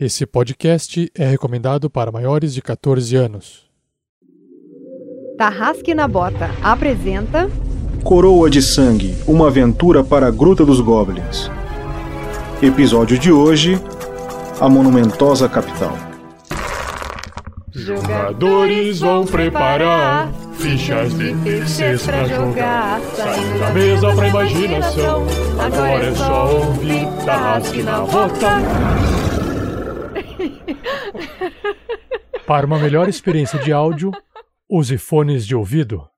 Esse podcast é recomendado para maiores de 14 anos. Tarrasque na Bota apresenta Coroa de Sangue Uma aventura para a Gruta dos Goblins. Episódio de hoje: A Monumentosa Capital. Jogadores vão preparar fichas de terceiros pra jogar. Saindo da mesa pra imaginação. Agora é só ouvir Tarrasque na Bota. Para uma melhor experiência de áudio, use fones de ouvido.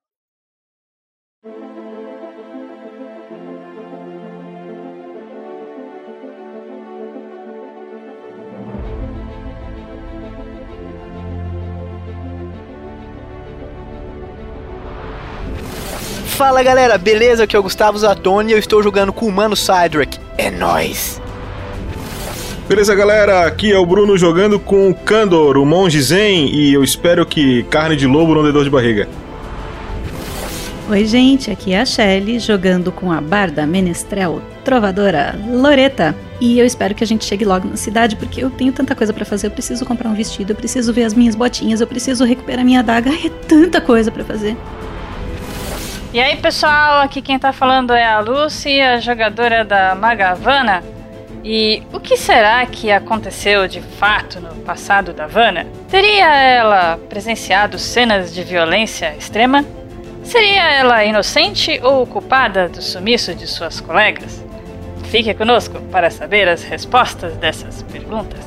Fala galera, beleza? Aqui é o Gustavo Zatoni e eu estou jogando com o Mano Cydrak. É nóis! Beleza, galera? Aqui é o Bruno jogando com o Kandor, o monge Zen, e eu espero que carne de lobo não dê dor de barriga. Oi, gente, aqui é a Shelly jogando com a barda menestrel trovadora Loreta. E eu espero que a gente chegue logo na cidade, porque eu tenho tanta coisa pra fazer. Eu preciso comprar um vestido, eu preciso ver as minhas botinhas, eu preciso recuperar minha adaga. É tanta coisa pra fazer. E aí, pessoal, aqui quem tá falando é a Lucy, a jogadora da Magavana. E o que será que aconteceu de fato no passado da Vanna? Teria ela presenciado cenas de violência extrema? Seria ela inocente ou culpada do sumiço de suas colegas? Fique conosco para saber as respostas dessas perguntas.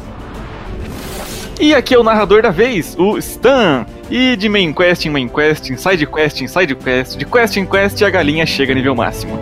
E aqui é o narrador da vez, o Stan. E de main quest em main quest, em side quest em side quest, de quest em quest a galinha chega a nível máximo.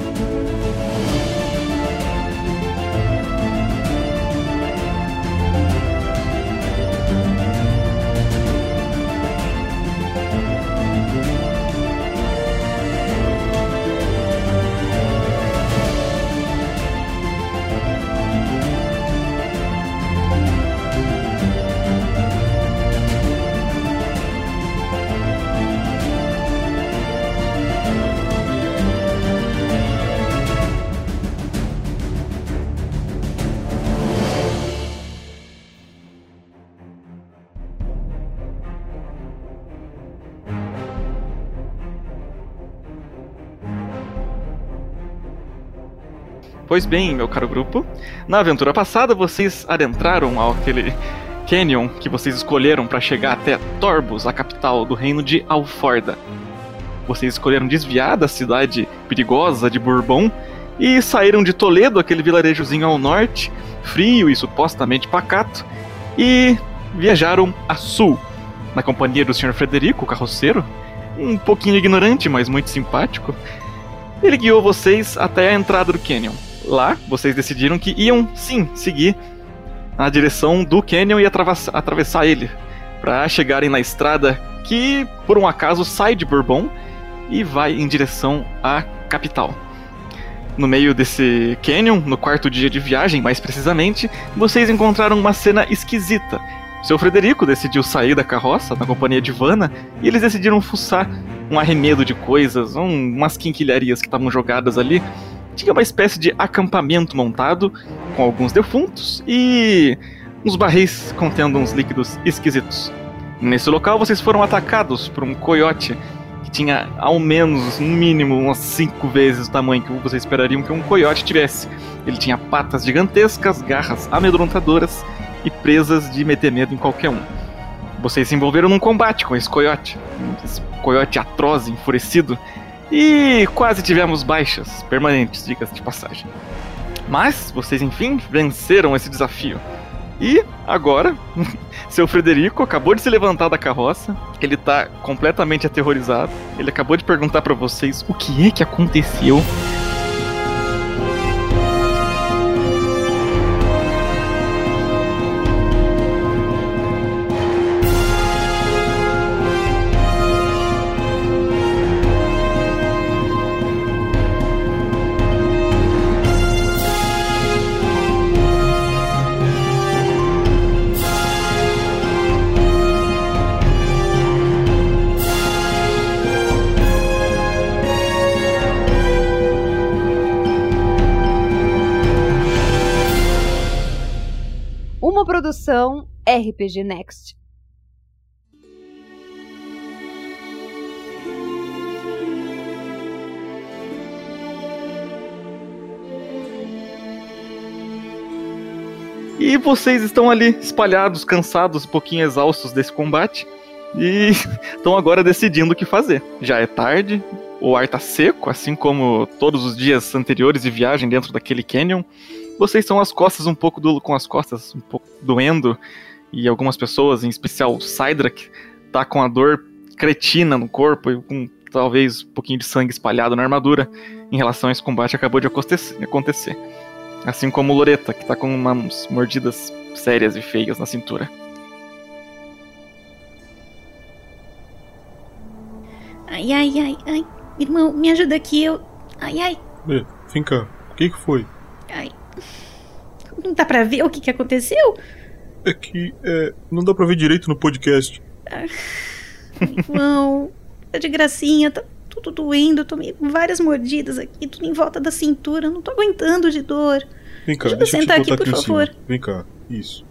Pois bem, meu caro grupo, na aventura passada vocês adentraram ao aquele canyon que vocês escolheram para chegar até Torbus, a capital do reino de Alforda. Vocês escolheram desviar da cidade perigosa de Bourbon e saíram de Toledo, aquele vilarejozinho ao norte, frio e supostamente pacato, e viajaram a sul, na companhia do Sr. Frederico, o carroceiro, um pouquinho ignorante, mas muito simpático. Ele guiou vocês até a entrada do canyon lá, vocês decidiram que iam sim seguir na direção do canyon e atravessar, atravessar ele para chegarem na estrada que por um acaso sai de Bourbon e vai em direção à capital. No meio desse canyon, no quarto dia de viagem, mais precisamente, vocês encontraram uma cena esquisita. Seu Frederico decidiu sair da carroça na companhia de Vanna e eles decidiram fuçar um arremedo de coisas, um, umas quinquilharias que estavam jogadas ali tinha uma espécie de acampamento montado com alguns defuntos e uns barris contendo uns líquidos esquisitos. Nesse local vocês foram atacados por um coiote que tinha ao menos, no mínimo, umas cinco vezes o tamanho que vocês esperariam que um coiote tivesse. Ele tinha patas gigantescas, garras amedrontadoras e presas de meter medo em qualquer um. Vocês se envolveram num combate com esse coiote. Esse coiote atroz, enfurecido, e quase tivemos baixas permanentes, dicas de passagem. Mas vocês enfim venceram esse desafio. E agora, seu Frederico acabou de se levantar da carroça. Ele tá completamente aterrorizado. Ele acabou de perguntar para vocês o que é que aconteceu. Produção RPG Next. E vocês estão ali espalhados, cansados, um pouquinho exaustos desse combate. E estão agora decidindo o que fazer. Já é tarde, o ar tá seco, assim como todos os dias anteriores de viagem dentro daquele canyon. Vocês estão as costas um pouco do, com as costas um pouco doendo e algumas pessoas, em especial o Cydrak, tá com a dor cretina no corpo e com talvez um pouquinho de sangue espalhado na armadura em relação a esse combate que acabou de acontecer. Assim como Loreta, que tá com umas mordidas sérias e feias na cintura. Ai, ai, ai, ai. Irmão, me ajuda aqui, eu. Ai, ai. Vem cá, o que, que foi? Ai. Não dá pra ver o que, que aconteceu? É que é, não dá pra ver direito no podcast. Ah, irmão, tá de gracinha, tá tudo doendo, tomei várias mordidas aqui, tudo em volta da cintura, não tô aguentando de dor. Vem cá, deixa, deixa eu sentar eu te aqui, por aqui favor. Cima. Vem cá, isso.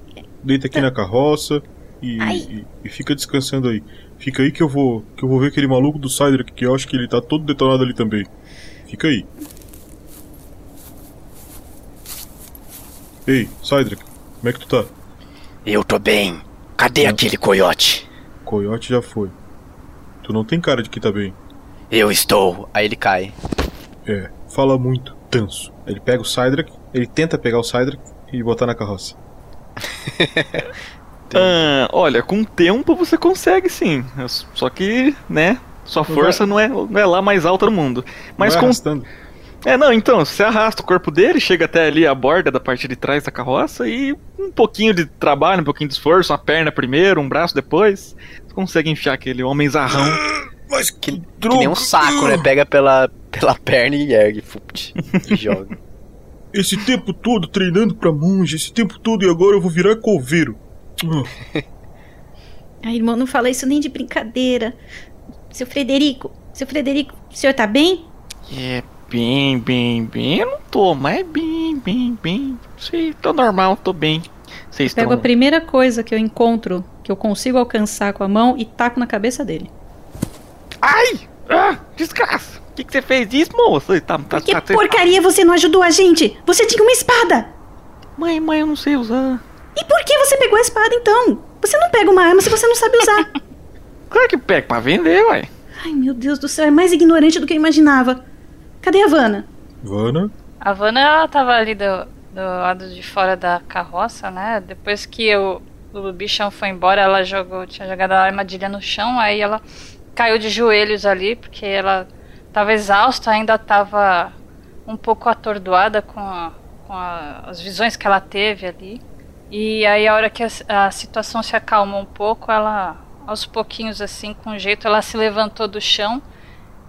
Deita aqui tá. na carroça e, e, e, fica descansando aí. Fica aí que eu vou que eu vou ver aquele maluco do Cydrak que eu acho que ele tá todo detonado ali também. Fica aí. Ei, Cydrak, como é que tu tá? Eu tô bem. Cadê não. aquele coiote? Coiote já foi. Tu não tem cara de que tá bem. Eu estou. Aí ele cai. É, fala muito, tanso. Ele pega o Cydrak, ele tenta pegar o Cydrak e botar na carroça. ah, olha, com o tempo você consegue sim. Só que, né, sua força não é, não é lá mais alta do mundo. Mas não com. Arrastando. É, não, então, você arrasta o corpo dele, chega até ali a borda da parte de trás da carroça e um pouquinho de trabalho, um pouquinho de esforço, uma perna primeiro, um braço depois, você consegue enfiar aquele homem zarrão. Mas que, que nem um saco, né? Pega pela, pela perna e ergue, fupt, e joga. Esse tempo todo treinando pra monge, esse tempo todo e agora eu vou virar coveiro. Ai, irmão, não fala isso nem de brincadeira. Seu Frederico, seu Frederico, o senhor tá bem? É, bem, bem, bem. Eu não tô, mas é bem, bem, bem. Sim, tô normal, tô bem. Vocês Pego estão... a primeira coisa que eu encontro, que eu consigo alcançar com a mão e taco na cabeça dele. Ai! Ah, desgraça! O que, que você fez isso, moça? Tá, tá, que tá, porcaria você não ajudou a gente? Você tinha uma espada! Mãe, mãe, eu não sei usar. E por que você pegou a espada então? Você não pega uma arma se você não sabe usar. claro que pega pra vender, ué. Ai, meu Deus do céu, é mais ignorante do que eu imaginava. Cadê a Vanna? Vanna? A Vanna, ela tava ali do, do lado de fora da carroça, né? Depois que o, o bichão foi embora, ela jogou, tinha jogado a armadilha no chão, aí ela caiu de joelhos ali, porque ela estava exausta, ainda estava um pouco atordoada com, a, com a, as visões que ela teve ali. E aí, a hora que a, a, situação se acalmou um pouco, ela, aos pouquinhos, assim, com jeito, ela se levantou do chão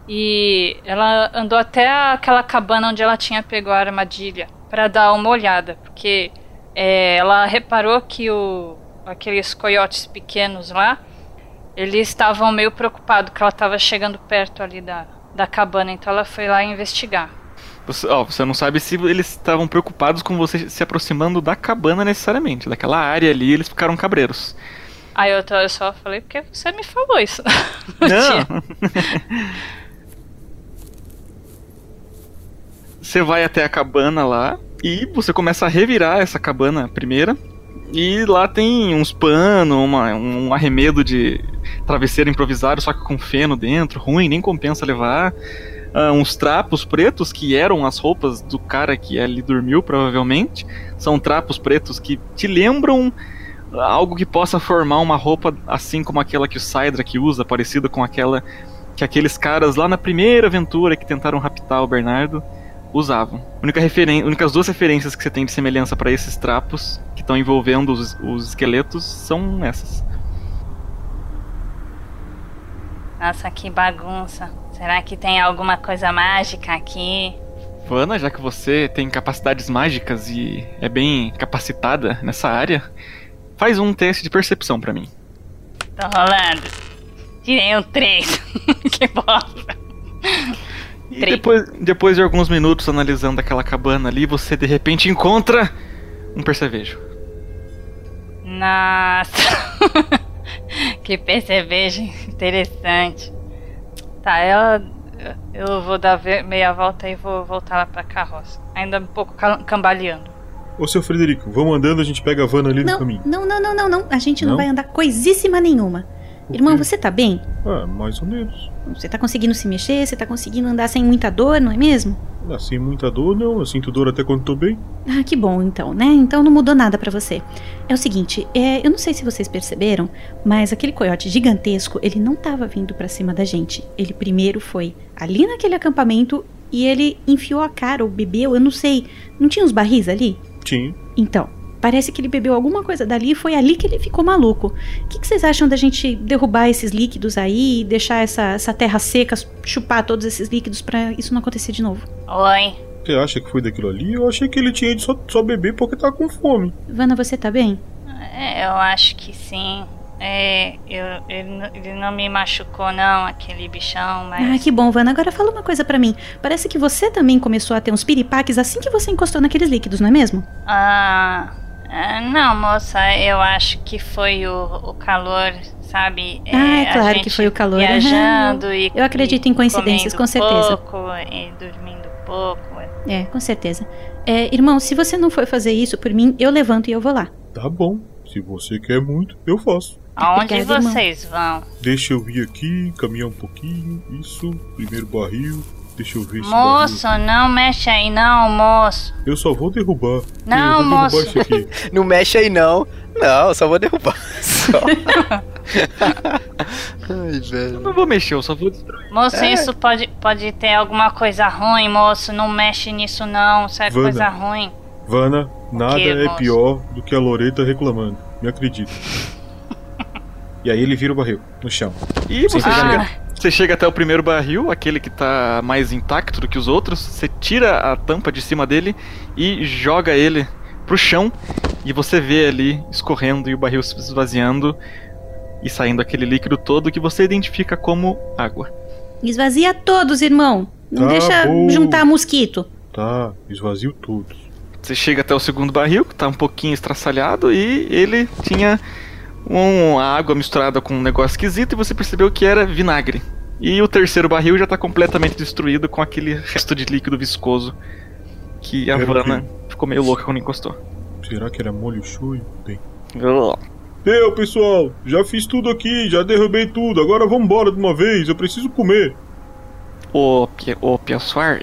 e ela andou até aquela cabana onde ela tinha pego a armadilha para dar uma olhada, porque é, ela reparou que o, aqueles coiotes pequenos lá eles estavam meio preocupados que ela estava chegando perto ali da, da cabana, então ela foi lá investigar. Você, ó, você não sabe se eles estavam preocupados com você se aproximando da cabana necessariamente. Daquela área ali, eles ficaram cabreiros. Aí eu, eu só falei porque você me falou isso. Não! você vai até a cabana lá e você começa a revirar essa cabana primeira. E lá tem uns panos, um arremedo de travesseiro improvisado, só que com feno dentro, ruim, nem compensa levar. Uh, uns trapos pretos que eram as roupas do cara que ali dormiu, provavelmente. São trapos pretos que te lembram algo que possa formar uma roupa assim como aquela que o Cydrak usa, parecida com aquela que aqueles caras lá na primeira aventura que tentaram raptar o Bernardo usavam. Única referen únicas duas referências que você tem de semelhança para esses trapos que estão envolvendo os, os esqueletos são essas. Nossa, que bagunça. Será que tem alguma coisa mágica aqui? Vana, já que você tem capacidades mágicas e é bem capacitada nessa área, faz um teste de percepção para mim. Tô rolando. Tirei um 3. que bosta. E depois, depois de alguns minutos analisando aquela cabana ali, você de repente encontra um percevejo. Nossa. que percebagem interessante. Tá, ela. Eu vou dar meia volta e vou voltar lá pra carroça. Ainda um pouco ca- cambaleando. Ô, seu Frederico, vamos andando, a gente pega a van ali no Não, caminho. não, não, não, não, não. A gente não, Não? vai andar coisíssima nenhuma. Por Irmão, quê? você tá bem? Ah, mais ou menos. Você tá conseguindo se mexer? Você tá conseguindo andar sem muita dor, não é mesmo? Assim, muita dor, não. Eu sinto dor até quando tô bem. Ah, que bom então, né? Então não mudou nada pra você. É o seguinte, é, eu não sei se vocês perceberam, mas aquele coiote gigantesco, ele não tava vindo pra cima da gente. Ele primeiro foi ali naquele acampamento e ele enfiou a cara ou bebeu, eu não sei. Não tinha uns barris ali? Tinha. Então, parece que ele bebeu alguma coisa dali e foi ali que ele ficou maluco. O que, que vocês acham da gente derrubar esses líquidos aí e deixar essa, essa terra seca chupar todos esses líquidos pra isso não acontecer de novo? Oi. Você acha que foi daquilo ali? Eu achei que ele tinha ido só, só beber porque tava com fome. Vana, você tá bem? É, eu acho que sim. É, eu, ele, ele não me machucou, não, aquele bichão, mas. Ah, que bom, Vana. Agora fala uma coisa pra mim. Parece que você também começou a ter uns piripaques assim que você encostou naqueles líquidos, não é mesmo? Ah, ah, não, moça, eu acho que foi o, o calor, sabe? Ah, é a claro que foi o calor. Viajando Aham. e. Eu acredito e em coincidências, com certeza. pouco e dormindo pouco. É, com certeza. É, irmão, se você não for fazer isso por mim, eu levanto e eu vou lá. Tá bom. Se você quer muito, eu faço. Aonde Obrigada, irmão. vocês vão? Deixa eu vir aqui, caminhar um pouquinho. Isso. Primeiro barril. Deixa eu ver Moço, não mexe aí não, moço. Eu só vou derrubar. Não, eu vou moço. derrubar isso aqui. Não mexe aí não. Não, só vou derrubar. Só. Ai, Eu velho. não vou mexer, eu só vou destruir. Moço, É. isso pode, pode ter alguma coisa ruim, moço. Não mexe nisso não, isso é Vanda. coisa ruim. Vana, nada quê, é moço? pior do que a Loreta reclamando. Me acredita. e aí ele vira o barril no chão. E você, Ah. Você chega até o primeiro barril, aquele que tá mais intacto do que os outros. Você tira a tampa de cima dele e joga ele pro chão. E você vê ali escorrendo e o barril se esvaziando e saindo aquele líquido todo que você identifica como água. Esvazia todos, irmão. Não Tá deixa bom. juntar mosquito. Tá, esvazio todos. Você chega até o segundo barril, que tá um pouquinho estraçalhado, e ele tinha uma água misturada com um negócio esquisito, e você percebeu que era vinagre. E o terceiro barril já tá completamente destruído com aquele resto de líquido viscoso que a Vanna ficou meio louca quando encostou. Será que era molho shoyu? Bem. Deu, pessoal. Já fiz tudo aqui, já derrubei tudo. Agora vamos embora de uma vez. Eu preciso comer. Ô, ô pessoal,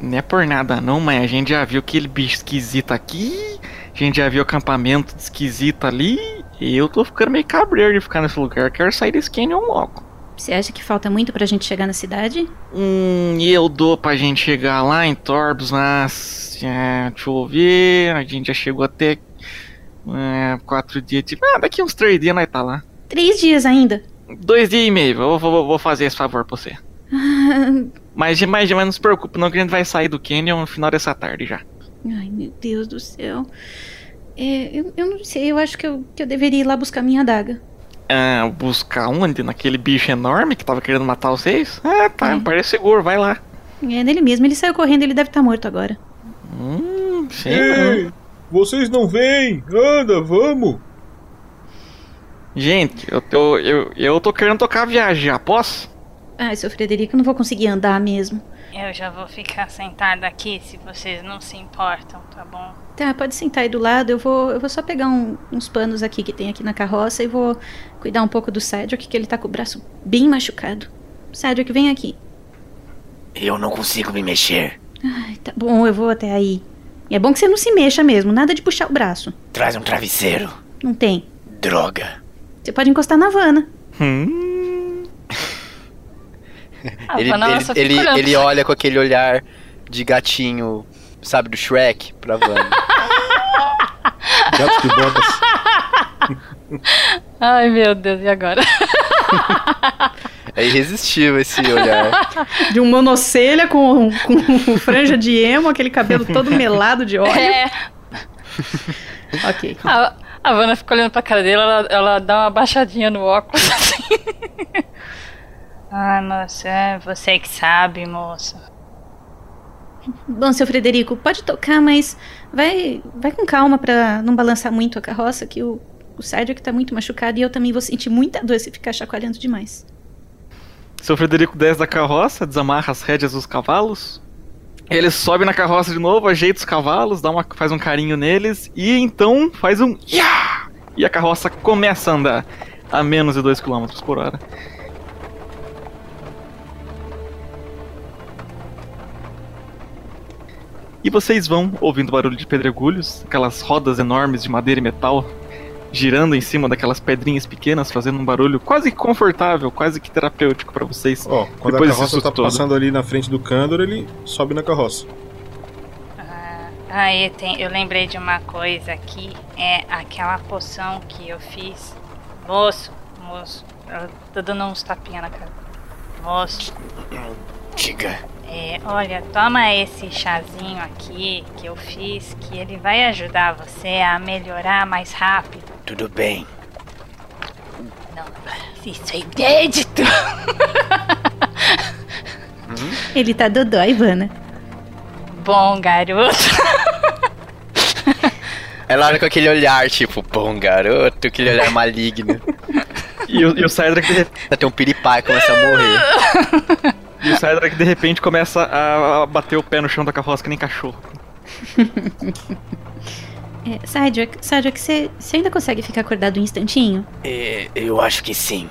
não é por nada não, mas a gente já viu aquele bicho esquisito aqui, a gente já viu acampamento esquisito ali, e eu tô ficando meio cabreiro de ficar nesse lugar, quero sair desse canyon logo. Você acha que falta muito pra gente chegar na cidade? Hum, e eu dou pra gente chegar lá em Torbs, mas. É, deixa eu ver. A gente já chegou até. É, quatro dias. Tipo, ah, daqui uns três dias nós tá lá. Três dias ainda. Dois dias e meio, eu vou, vou fazer esse favor pra você. Mas, mas, mas não se preocupe, não, que a gente vai sair do Canyon no final dessa tarde já. Ai, meu Deus do céu. É, eu, eu não sei, eu acho que eu, que eu deveria ir lá buscar minha adaga. Ah, buscar onde? Naquele bicho enorme que tava querendo matar vocês? Ah, tá, É. parece seguro, vai lá. É nele mesmo, ele saiu correndo, ele deve estar morto agora. Hum, sim. Ei, vocês não vêm? Anda, vamos. Gente, eu tô, eu, eu tô querendo tocar a viagem já, posso? Ai, seu Frederico, eu não vou conseguir andar mesmo. Eu já vou ficar sentada aqui se vocês não se importam, tá bom? Tá, pode sentar aí do lado, eu vou, eu vou só pegar um- uns panos aqui que tem aqui na carroça e vou cuidar um pouco do Cedric, que ele tá com o braço bem machucado. Cedric, vem aqui. Eu não consigo me mexer. Ai, tá bom, eu vou até aí. E é bom que você não se mexa mesmo, nada de puxar o braço. Traz um travesseiro. Não tem. Droga. Você pode encostar na Havana. Hum. Ele, Vanna ele, ele, ele olha com aquele olhar de gatinho, sabe, do Shrek pra Vanna. Gatos de botas. Ai, meu Deus, e agora? É irresistível esse olhar. De um monocelha com, com franja de emo, aquele cabelo todo melado de óleo. É, Ok. a, a Vanna fica olhando pra cara dele, ela, ela dá uma baixadinha no óculos assim. Ai, moça, é você que sabe, moça. Bom, seu Frederico, pode tocar, mas vai, vai com calma pra não balançar muito a carroça, que o, o Cedric tá muito machucado e eu também vou sentir muita dor se ficar chacoalhando demais. Seu Frederico desce da carroça, desamarra as rédeas dos cavalos. Ele sobe na carroça de novo, ajeita os cavalos, dá uma, faz um carinho neles e então faz um. Iá! E a carroça começa a andar a menos de 2 km por hora. E vocês vão ouvindo barulho de pedregulhos, aquelas rodas enormes de madeira e metal girando em cima daquelas pedrinhas pequenas, fazendo um barulho quase confortável, quase que terapêutico para vocês. Ó, quando Depois a carroça tá tudo. passando ali na frente do Candor, ele sobe na carroça. Ah, eu, tem- eu lembrei de uma coisa aqui. É aquela poção que eu fiz. Moço, moço. Eu tô dando uns tapinha na cara. Moço, Diga. é, olha, toma esse chazinho aqui que eu fiz, que ele vai ajudar você a melhorar mais rápido. Tudo bem. Não, isso é inédito! Ele tá dodói, Ivana. Bom, garoto. Ela olha com aquele olhar, tipo, bom garoto, aquele olhar maligno. E o, e o Cedric tem um piripaque e começa a morrer. e o Cedric de repente começa a, bater o pé no chão da carroça que nem cachorro. É, Cedric, Cedric, você ainda consegue ficar acordado um instantinho? É, eu acho que sim.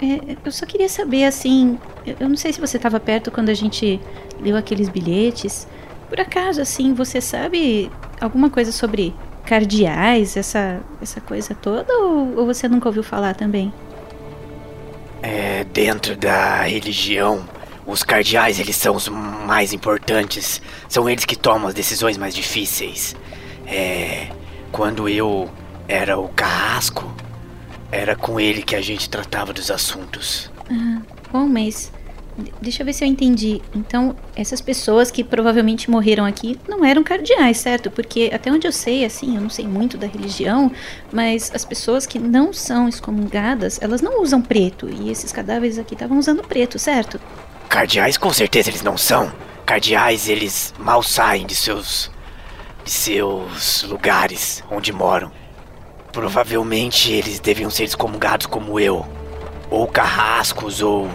É, eu só queria saber, assim, eu, eu não sei se você estava perto quando a gente leu aqueles bilhetes. Por acaso, assim, você sabe alguma coisa sobre cardeais, essa, essa coisa toda, ou, ou você nunca ouviu falar também? É, dentro da religião, os cardeais, eles são os mais importantes. São eles que tomam as decisões mais difíceis. É, quando eu era o carrasco, era com ele que a gente tratava dos assuntos. Ah, bom, mas de- deixa eu ver se eu entendi. Então, essas pessoas que provavelmente morreram aqui não eram cardeais, certo? Porque até onde eu sei, assim, eu não sei muito da religião, mas as pessoas que não são excomungadas, elas não usam preto. E esses cadáveres aqui estavam usando preto, certo? Cardeais, com certeza eles não são. Cardeais, eles mal saem de seus. de seus lugares onde moram. Provavelmente eles deviam ser excomungados como eu. Ou carrascos, ou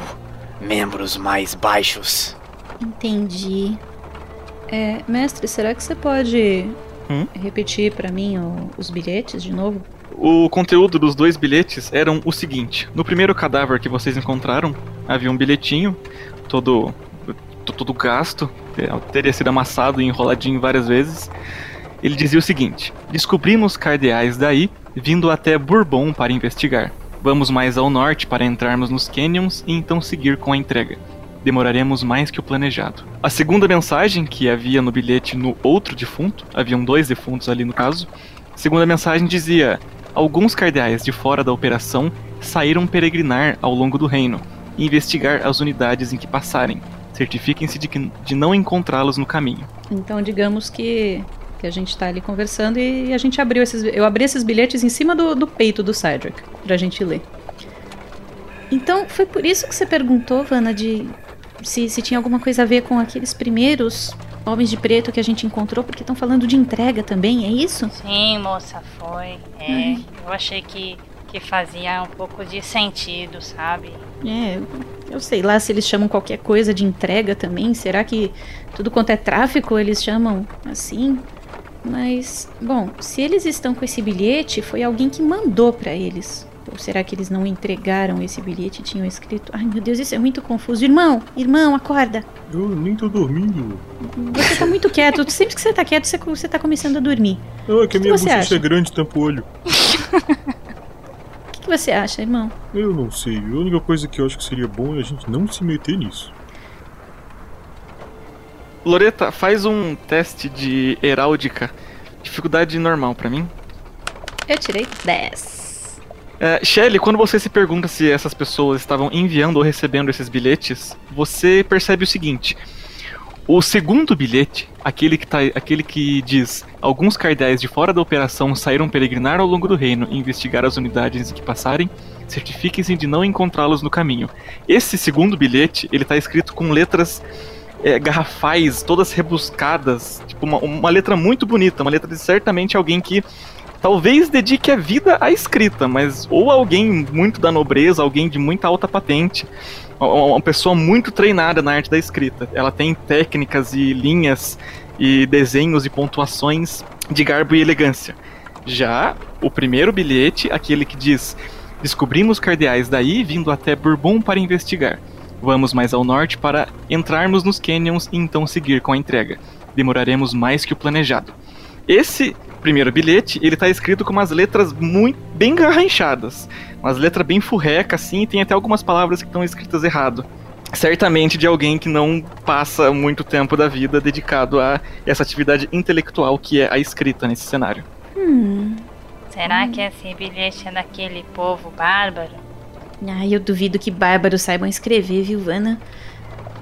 membros mais baixos. Entendi. É, mestre, será que você pode Hum? repetir pra mim o- os bilhetes de novo? O conteúdo dos dois bilhetes eram o seguinte: no primeiro cadáver que vocês encontraram, havia um bilhetinho, todo, to- todo gasto, é, teria sido amassado e enroladinho várias vezes. Ele dizia o seguinte: Descobrimos cardeais daí, vindo até Bourbon para investigar. Vamos mais ao norte para entrarmos nos canyons e então seguir com a entrega. Demoraremos mais que o planejado. A segunda mensagem que havia no bilhete no outro defunto, haviam dois defuntos ali no caso, a segunda mensagem dizia: Alguns cardeais de fora da operação saíram peregrinar ao longo do reino e investigar as unidades em que passarem. Certifiquem-se de, que- de não encontrá-los no caminho. Então, digamos que, que a gente tá ali conversando e a gente abriu esses. Eu abri esses bilhetes em cima do, do peito do Cedric pra gente ler. Então, foi por isso que você perguntou, Vanna, de se, se tinha alguma coisa a ver com aqueles primeiros homens de preto que a gente encontrou, porque estão falando de entrega também, é isso? Sim, moça, foi. É, eu achei que, que fazia um pouco de sentido, sabe? É, eu sei lá se eles chamam qualquer coisa de entrega também. Será que tudo quanto é tráfico eles chamam assim? Mas, bom, se eles estão com esse bilhete, foi alguém que mandou pra eles. Ou será que eles não entregaram esse bilhete e tinham escrito? Ai meu Deus, isso é muito confuso. Irmão, irmão, acorda. Eu nem tô dormindo. Você tá muito quieto. Sempre que você tá quieto, você, você tá começando a dormir. Não, é que a minha bochecha é grande tampa o olho. O que, você acha, irmão? Eu não sei. A única coisa que eu acho que seria bom é a gente não se meter nisso. Loreta, faz um teste de heráldica. Dificuldade normal pra mim. Eu tirei 10. É, Shelly, quando você se pergunta se essas pessoas estavam enviando ou recebendo esses bilhetes, você percebe o seguinte: o segundo bilhete, aquele que, tá, aquele que diz alguns cardeais de fora da operação saíram peregrinar ao longo do reino e investigar as unidades que passarem, certifiquem-se de não encontrá-los no caminho. Esse segundo bilhete, ele tá escrito com letras é, garrafais, todas rebuscadas, tipo uma, uma letra muito bonita, uma letra de certamente alguém que talvez dedique a vida à escrita, mas ou alguém muito da nobreza, alguém de muita alta patente, uma pessoa muito treinada na arte da escrita. Ela tem técnicas e linhas e desenhos e pontuações de garbo e elegância. Já o primeiro bilhete, aquele que diz: Descobrimos cardeais daí vindo até Bourbon para investigar. Vamos mais ao norte para entrarmos nos canyons e então seguir com a entrega. Demoraremos mais que o planejado. Esse primeiro bilhete, ele tá escrito com umas letras muito bem garranchadas. Umas letras bem furreca, assim, e tem até algumas palavras que estão escritas errado. Certamente de alguém que não passa muito tempo da vida dedicado a essa atividade intelectual que é a escrita nesse cenário. Hum. Será que esse bilhete é daquele povo bárbaro? Ai, eu duvido que bárbaros saibam escrever, viu, Vana?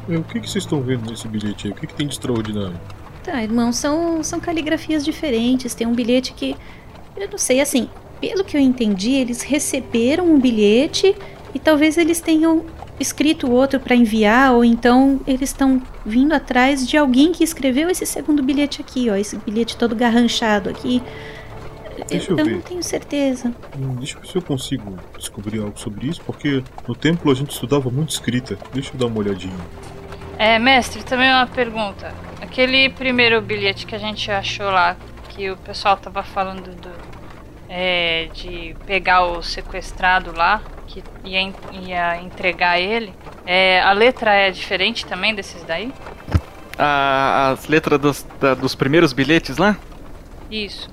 É, O que, que vocês estão vendo nesse bilhete aí? O que, que tem de extraordinário? Tá, irmão, são, são caligrafias diferentes. Tem um bilhete que. Eu não sei, assim, pelo que eu entendi, eles receberam um bilhete e talvez eles tenham escrito outro pra enviar, ou então eles estão vindo atrás de alguém que escreveu esse segundo bilhete aqui, ó. Esse bilhete todo garranchado aqui. Deixa eu eu ver. não tenho certeza. Hum, deixa eu ver se eu consigo descobrir algo sobre isso, porque no templo a gente estudava muito escrita. Deixa eu dar uma olhadinha. É, mestre, também uma pergunta. Aquele primeiro bilhete que a gente achou lá, que o pessoal tava falando do. é, de pegar o sequestrado lá, que ia, ia entregar ele. É, a letra é diferente também desses daí? A- as letras dos, da- dos primeiros bilhetes lá? Isso.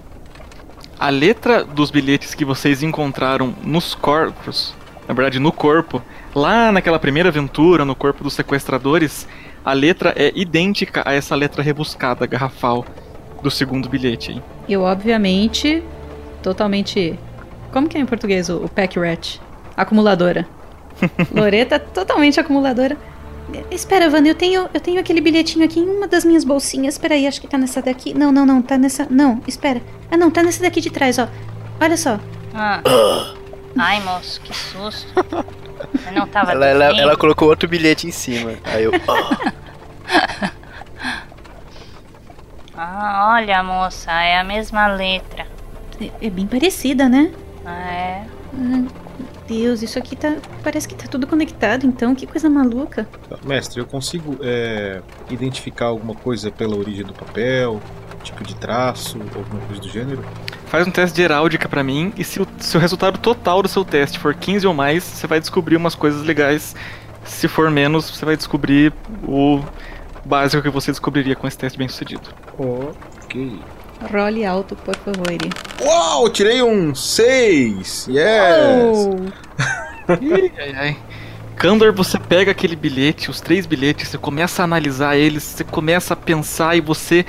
A letra dos bilhetes que vocês encontraram nos corpos, na verdade no corpo, lá naquela primeira aventura, no corpo dos sequestradores, a letra é idêntica a essa letra rebuscada, garrafal, do segundo bilhete aí. Eu, obviamente, totalmente. Como que é em português o, o pack rat? Acumuladora. Loreta, totalmente acumuladora. Espera, Wanda, eu tenho, eu tenho aquele bilhetinho aqui em uma das minhas bolsinhas. Espera aí, acho que tá nessa daqui. Não, não, não, tá nessa. Não, espera. Ah, não, tá nessa daqui de trás, ó. Olha só. Ah. Ai, moço, que susto. Eu não tava Ela, ela, ela colocou outro bilhete em cima. Aí eu. Ah, olha, moça, é a mesma letra. É, é bem parecida, né? Ah, é. Meu Deus, isso aqui tá. Parece que tá tudo conectado, então. Que coisa maluca. Mestre, eu consigo é, identificar alguma coisa pela origem do papel, tipo de traço, alguma coisa do gênero? Faz um teste de heráldica pra mim, e se o, se o resultado total do seu teste for 15 ou mais, você vai descobrir umas coisas legais. Se for menos, você vai descobrir o básico que você descobriria com esse teste bem sucedido. Ok. Role alto, por favor. Uau, tirei um 6! Yes! Oh! Ih, ai, ai. Kandor, você pega aquele bilhete, os três bilhetes, você começa a analisar eles, você começa a pensar e você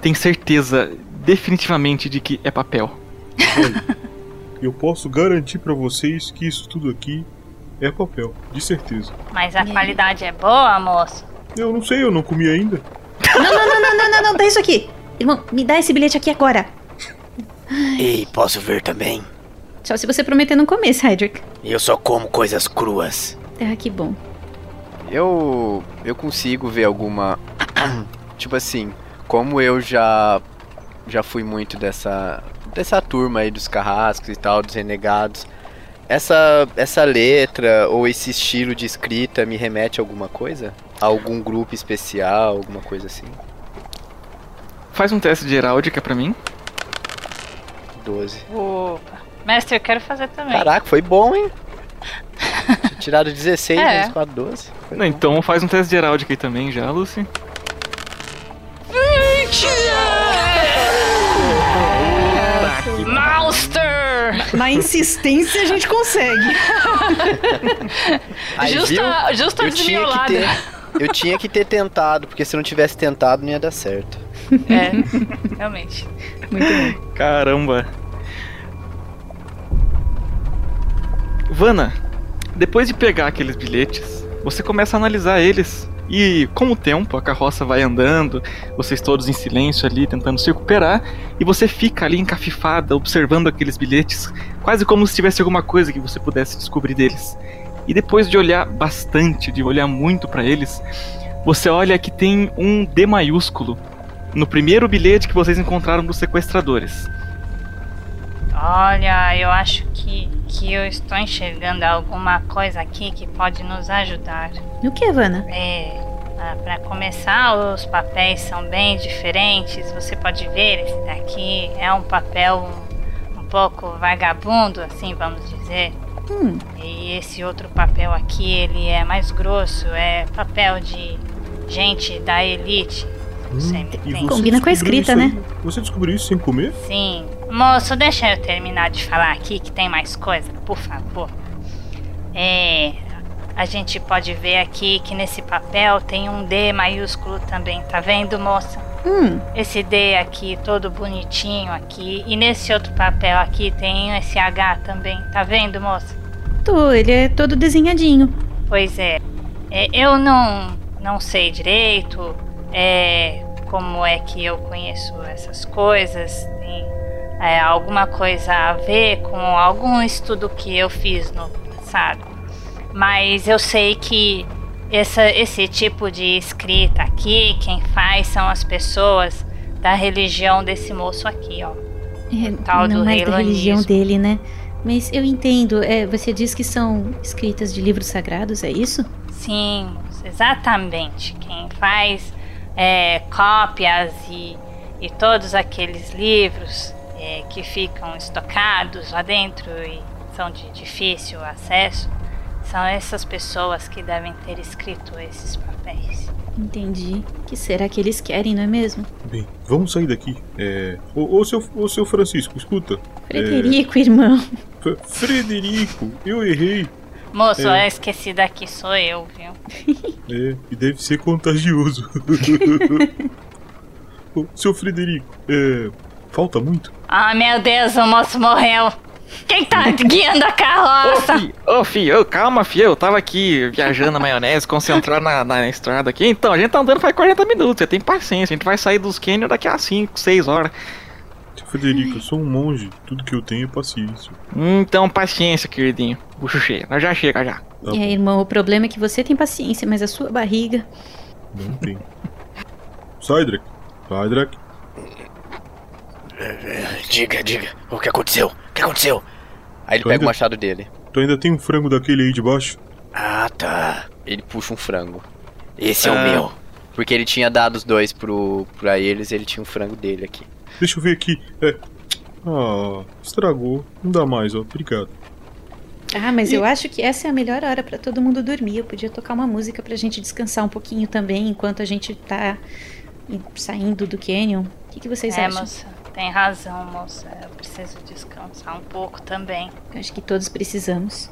tem certeza definitivamente de que é papel. Eu posso garantir pra vocês que isso tudo aqui é papel, de certeza. Mas a qualidade é boa, moço? Eu não sei, eu não comi ainda. Não, não, não, não, não, não, não, dá isso aqui. Irmão, me dá esse bilhete aqui agora. Ei, posso ver também? Só se você prometer não comer, Cedric. Eu só como coisas cruas. Ah, que bom. Eu. Eu consigo ver alguma. tipo assim, como eu já. Já fui muito dessa. Dessa turma aí dos carrascos e tal, dos renegados. Essa, essa letra ou esse estilo de escrita me remete a alguma coisa? A algum grupo especial, alguma coisa assim? Faz um teste de heráldica pra mim. 12. Opa. Mestre, eu quero fazer também. Caraca, foi bom, hein? Tinha Tirado 16 É. vezes 4, 12. Foi Não, bom. então faz um teste de heráldica aí também já, Lucy. Monster! Na insistência a gente consegue. Aí, justa viu? justa eu tinha ter. Eu tinha que ter tentado, porque se não tivesse tentado não ia dar certo. É, realmente. Muito bom. Caramba. Vana, depois de pegar aqueles bilhetes, você começa a analisar eles. E com o tempo, a carroça vai andando, vocês todos em silêncio ali, tentando se recuperar, e você fica ali encafifada, observando aqueles bilhetes, quase como se tivesse alguma coisa que você pudesse descobrir deles. E depois de olhar bastante, de olhar muito para eles, você olha que tem um D maiúsculo no primeiro bilhete que vocês encontraram dos sequestradores. Olha, eu acho que, que eu estou enxergando alguma coisa aqui que pode nos ajudar. No que, Havana? É, ah, para começar, os papéis são bem diferentes. Você pode ver, esse daqui é um papel um, um pouco vagabundo, assim vamos dizer. Hum, E esse outro papel aqui, ele é mais grosso, é papel de gente da elite. Sempre E tem. você Combina com a escrita, né? Você descobriu isso sem comer? Sim. Moço, deixa eu terminar de falar aqui que tem mais coisa, por favor. É. A gente pode ver aqui que nesse papel tem um D maiúsculo também, tá vendo, moça? hum, Esse D aqui, todo bonitinho aqui. E nesse outro papel aqui tem esse H também, tá vendo, moça? tô, ele é todo desenhadinho. Pois é. É, eu não, não sei direito é, como é que eu conheço essas coisas. Tem é, alguma coisa a ver com algum estudo que eu fiz no passado. Mas eu sei que essa, esse tipo de escrita aqui, quem faz são as pessoas da religião desse moço aqui, ó. É, tal não do mais da religião dele, né? Mas eu entendo, é, você diz que são escritas de livros sagrados, é isso? Sim, exatamente. Quem faz é, cópias e, e todos aqueles livros é, que ficam estocados lá dentro e são de difícil acesso, são essas pessoas que devem ter escrito esses papéis. Entendi. O que será que eles querem, não é mesmo? Bem, vamos sair daqui. É. Ô, ô, seu, ô seu Francisco, escuta. Frederico, irmão. F- Frederico, eu errei. Moço, É. a esquecida aqui sou eu, viu? É, e deve ser contagioso. Ô, seu Frederico, é. Falta muito? Ah, meu Deus, o moço morreu. Quem tá guiando a Ô, carroça? ô, fi, ô, calma, fi, eu tava aqui viajando na maionese, concentrado na, na estrada aqui. Então, a gente tá andando faz 40 minutos, você tem paciência, a gente vai sair dos cânions daqui a 5, 6 horas. Frederico, eu sou um monge. Tudo que eu tenho é paciência. Então, paciência, queridinho. Bucho cheio, nós já chega já. Tá É, irmão, o problema é que você tem paciência, mas a sua barriga. Não tem. Cydrak, Cydrak, Diga, diga, o que aconteceu? O que aconteceu? Aí ele Tu pega ainda- o machado dele. tu ainda tem um frango daquele aí de baixo? Ah, tá. Ele puxa um frango. Esse é o Ah. meu. Porque ele tinha dado os dois pro, pra eles, ele tinha um frango dele aqui. Deixa eu ver aqui. É. Ah, estragou. Não dá mais, ó. Obrigado. Ah, mas eu acho que essa é a melhor hora pra todo mundo dormir. Eu podia tocar uma música pra gente descansar um pouquinho também, enquanto a gente tá saindo do canyon. O que, que vocês É, acham? moça, tem razão, moça. Eu preciso descansar um pouco também. Eu acho que todos precisamos.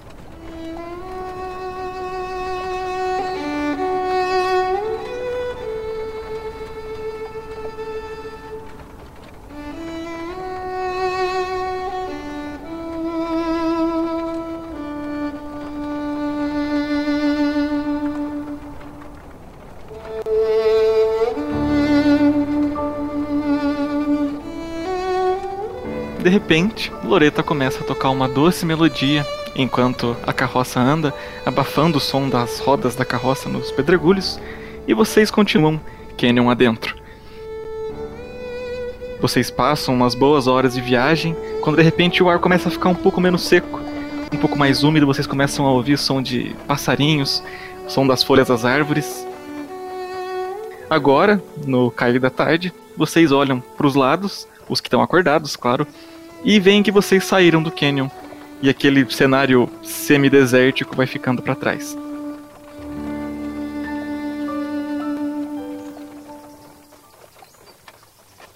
De repente, Loreta começa a tocar uma doce melodia enquanto a carroça anda, abafando o som das rodas da carroça nos pedregulhos, e vocês continuam Canyon adentro. Vocês passam umas boas horas de viagem, quando de repente o ar começa a ficar um pouco menos seco, um pouco mais úmido, vocês começam a ouvir som de passarinhos, som das folhas das árvores. Agora, no cair da tarde, vocês olham para os lados, os que estão acordados, claro, e veem que vocês saíram do canyon e aquele cenário semidesértico vai ficando para trás.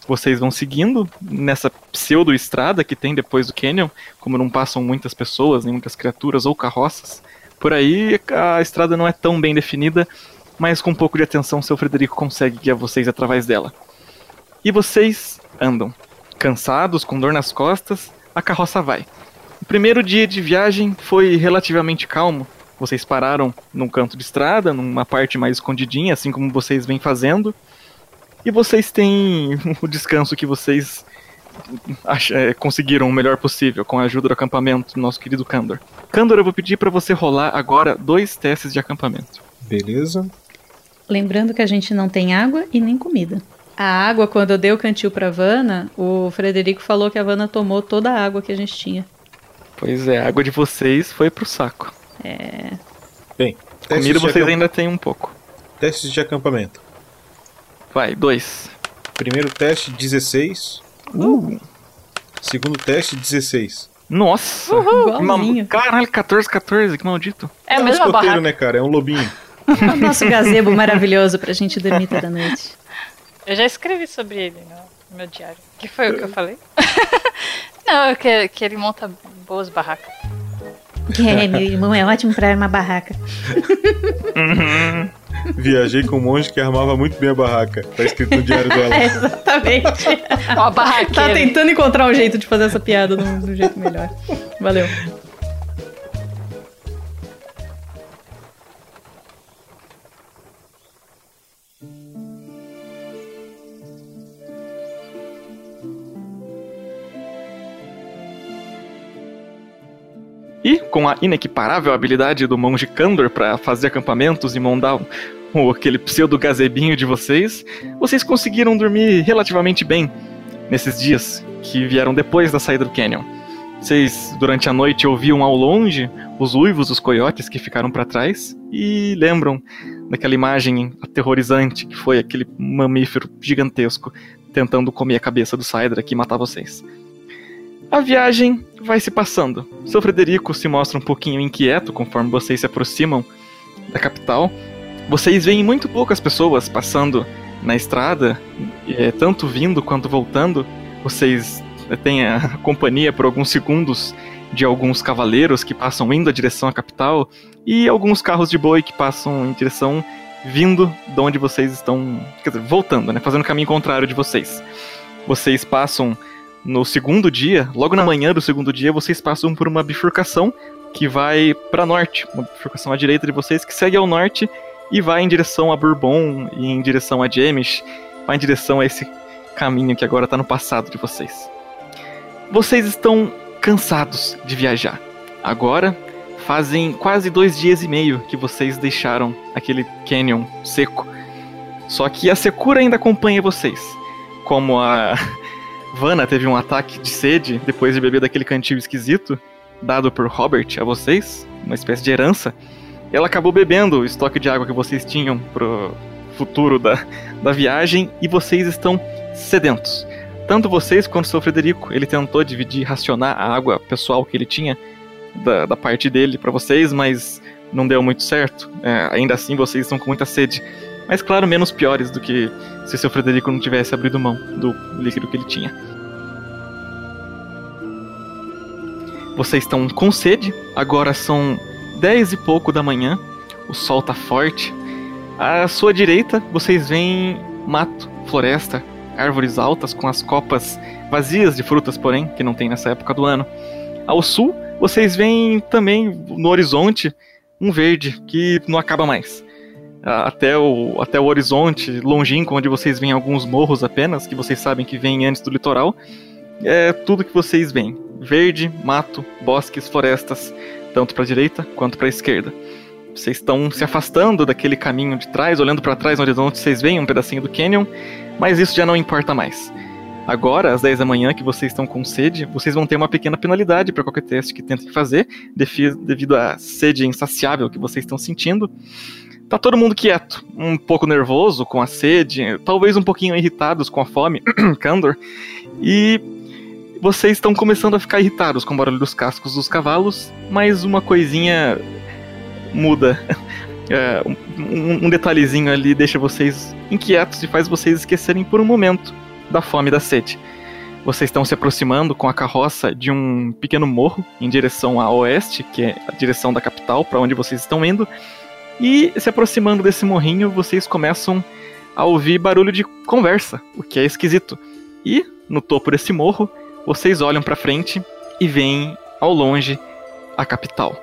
Vocês vão seguindo nessa pseudo-estrada que tem depois do canyon, como não passam muitas pessoas, nem muitas criaturas ou carroças. Por aí a estrada não é tão bem definida, mas com um pouco de atenção seu Frederico consegue guiar vocês através dela. E vocês andam. Cansados, com dor nas costas, a carroça vai. O primeiro dia de viagem foi relativamente calmo. Vocês pararam num canto de estrada, numa parte mais escondidinha, assim como vocês vêm fazendo. E vocês têm o descanso que vocês é, conseguiram o melhor possível com a ajuda do acampamento do nosso querido Kandor. Kandor, eu vou pedir para você rolar agora dois testes de acampamento. Beleza. Lembrando que a gente não tem água e nem comida. A água, quando eu dei o cantil pra Vanna, o Frederico falou que a Vanna tomou toda a água que a gente tinha. Pois é, a água de vocês foi pro saco. É. Bem, Comida vocês acamp- ainda têm um pouco. Testes de acampamento. Vai, dois. Primeiro teste, 16. Uh, Segundo teste, 16. nossa! Igualzinho. Ma- Caralho, 14, 14, que maldito. É a um escoteiro, barraca. né, cara? É um lobinho. O nosso gazebo maravilhoso pra gente dormir toda noite. Eu já escrevi sobre ele no meu diário. Que foi o que eu falei? Não, é que, que ele monta boas barracas. É, meu irmão é ótimo pra armar barraca. Viajei com um monge que armava muito bem a barraca. Tá escrito no diário dela. É, exatamente. Uma barraqueira. Tá tentando encontrar um jeito de fazer essa piada de um jeito melhor. Valeu. E com a inequiparável habilidade do monge Kandor para fazer acampamentos e montar um- aquele pseudo gazebinho de vocês, vocês conseguiram dormir relativamente bem nesses dias que vieram depois da saída do canyon. Vocês, durante a noite, ouviam ao longe os uivos dos coiotes que ficaram para trás e lembram daquela imagem aterrorizante que foi aquele mamífero gigantesco tentando comer a cabeça do Sidra e matar vocês. A viagem vai se passando. Seu Frederico se mostra um pouquinho inquieto conforme vocês se aproximam da capital. Vocês veem muito poucas pessoas passando na estrada, eh, tanto vindo quanto voltando. Vocês eh, têm a companhia por alguns segundos de alguns cavaleiros que passam indo à direção à capital e alguns carros de boi que passam em direção vindo de onde vocês estão, quer dizer, voltando, né, fazendo o caminho contrário de vocês. Vocês passam no segundo dia, logo na manhã do segundo dia, vocês passam por uma bifurcação que vai para norte, uma bifurcação à direita de vocês que segue ao norte e vai em direção a Bourbon e em direção a Jemish, vai em direção a esse caminho que agora tá no passado de vocês. Vocês estão cansados de viajar. Agora fazem quase dois dias e meio que vocês deixaram aquele canyon seco. Só que a secura ainda acompanha vocês. Como a Vanna teve um ataque de sede depois de beber daquele cantil esquisito, dado por Robert a vocês, uma espécie de herança. Ela acabou bebendo o estoque de água que vocês tinham pro futuro da, da viagem e vocês estão sedentos. Tanto vocês quanto seu Frederico, ele tentou dividir, racionar a água pessoal que ele tinha da, da parte dele para vocês, mas não deu muito certo. É, ainda assim, vocês estão com muita sede. Mas, claro, menos piores do que se seu Frederico não tivesse abrido mão do líquido que ele tinha. Vocês estão com sede, agora são 10 e pouco da manhã, o sol tá forte. À sua direita, vocês veem mato, floresta, árvores altas com as copas vazias de frutas, porém, que não tem nessa época do ano. Ao sul, vocês veem também no horizonte um verde que não acaba mais. Até o, até o horizonte longínquo, onde vocês veem alguns morros apenas, que vocês sabem que vêm antes do litoral, é tudo que vocês veem: verde, mato, bosques, florestas, tanto para a direita quanto para a esquerda. Vocês estão se afastando daquele caminho de trás, olhando para trás no horizonte, vocês veem um pedacinho do canyon, mas isso já não importa mais. Agora, às 10 da manhã, que vocês estão com sede, vocês vão ter uma pequena penalidade para qualquer teste que tentem fazer, devido à sede insaciável que vocês estão sentindo. Tá todo mundo quieto, um pouco nervoso com a sede, talvez um pouquinho irritados com a fome, Candor, e vocês estão começando a ficar irritados com o barulho dos cascos dos cavalos, mas uma coisinha muda. É, um, um detalhezinho ali deixa vocês inquietos e faz vocês esquecerem por um momento da fome e da sede. Vocês estão se aproximando com a carroça de um pequeno morro em direção a oeste, que é a direção da capital, para onde vocês estão indo. E se aproximando desse morrinho, vocês começam a ouvir barulho de conversa, o que é esquisito. E no topo desse morro, vocês olham para frente e veem ao longe a capital.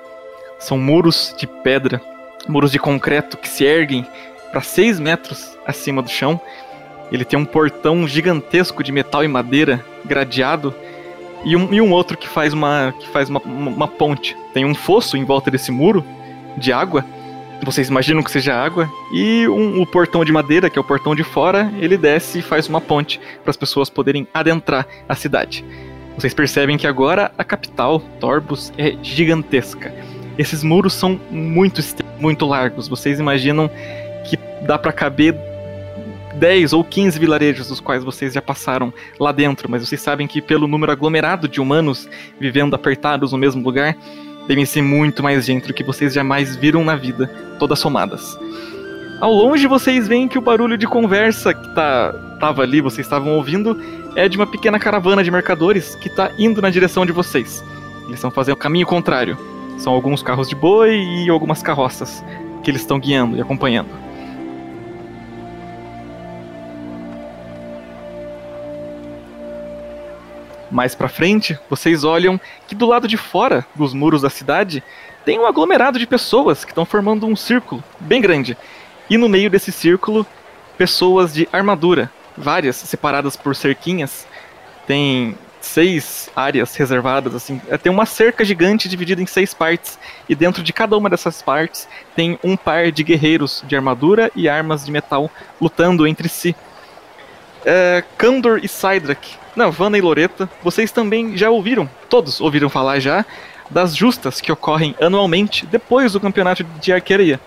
São muros de pedra, muros de concreto que se erguem para 6 metros acima do chão. Ele tem um portão gigantesco de metal e madeira gradeado e um, e um outro que faz, uma, que faz uma, uma, uma ponte. Tem um fosso em volta desse muro de água vocês imaginam que seja água, e um, o portão de madeira, que é o portão de fora, ele desce e faz uma ponte para as pessoas poderem adentrar a cidade. Vocês percebem que agora a capital, Torbus, é gigantesca. Esses muros são muito muito largos. Vocês imaginam que dá para caber 10 ou 15 vilarejos dos quais vocês já passaram lá dentro, mas vocês sabem que pelo número aglomerado de humanos vivendo apertados no mesmo lugar, devem ser muito mais gente do que vocês jamais viram na vida, todas somadas. Ao longe vocês veem que o barulho de conversa que tá, tava ali, vocês estavam ouvindo, é de uma pequena caravana de mercadores que está indo na direção de vocês. Eles estão fazendo o caminho contrário. São alguns carros de boi e algumas carroças que eles estão guiando e acompanhando. Mais para frente, vocês olham que do lado de fora dos muros da cidade tem um aglomerado de pessoas que estão formando um círculo bem grande. E no meio desse círculo, pessoas de armadura, várias separadas por cerquinhas. Tem seis áreas reservadas, assim. É, tem uma cerca gigante dividida em seis partes. E dentro de cada uma dessas partes tem um par de guerreiros de armadura e armas de metal lutando entre si. É, Kandor e Sidrak, não, Vanna e Loreta, vocês também já ouviram, todos ouviram falar já, das justas que ocorrem anualmente depois do campeonato de arqueria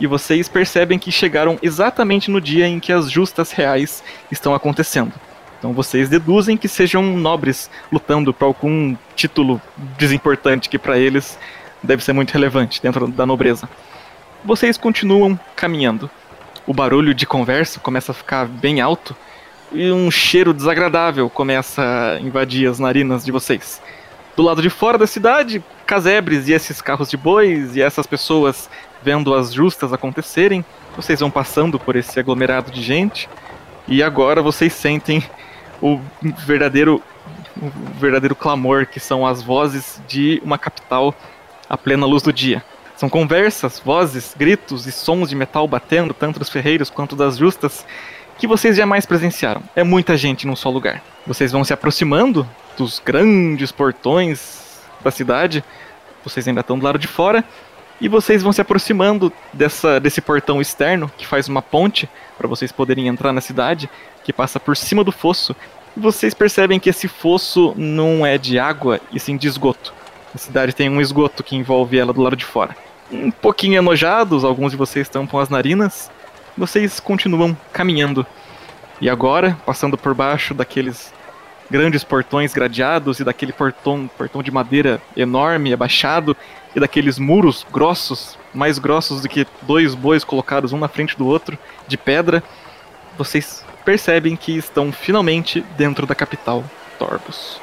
e vocês percebem que chegaram exatamente no dia em que as justas reais estão acontecendo. Então vocês deduzem que sejam nobres lutando por algum título desimportante que para eles deve ser muito relevante dentro da nobreza. Vocês continuam caminhando. O barulho de conversa começa a ficar bem alto e um cheiro desagradável começa a invadir as narinas de vocês. Do lado de fora da cidade, casebres e esses carros de bois e essas pessoas vendo as justas acontecerem, vocês vão passando por esse aglomerado de gente e agora vocês sentem o verdadeiro o verdadeiro clamor que são as vozes de uma capital à plena luz do dia. São conversas, vozes, gritos e sons de metal batendo tanto dos ferreiros quanto das justas que vocês jamais presenciaram. É muita gente num só lugar. Vocês vão se aproximando dos grandes portões da cidade. Vocês ainda estão do lado de fora e vocês vão se aproximando dessa, desse portão externo que faz uma ponte para vocês poderem entrar na cidade, que passa por cima do fosso. E vocês percebem que esse fosso não é de água e sim de esgoto. A cidade tem um esgoto que envolve ela do lado de fora. Um pouquinho enojados, alguns de vocês tampam as narinas, vocês continuam caminhando. E agora, passando por baixo daqueles grandes portões gradeados e daquele portão, portão de madeira enorme, abaixado, e daqueles muros grossos, mais grossos do que dois bois colocados um na frente do outro, de pedra, vocês percebem que estão finalmente dentro da capital, Torbus.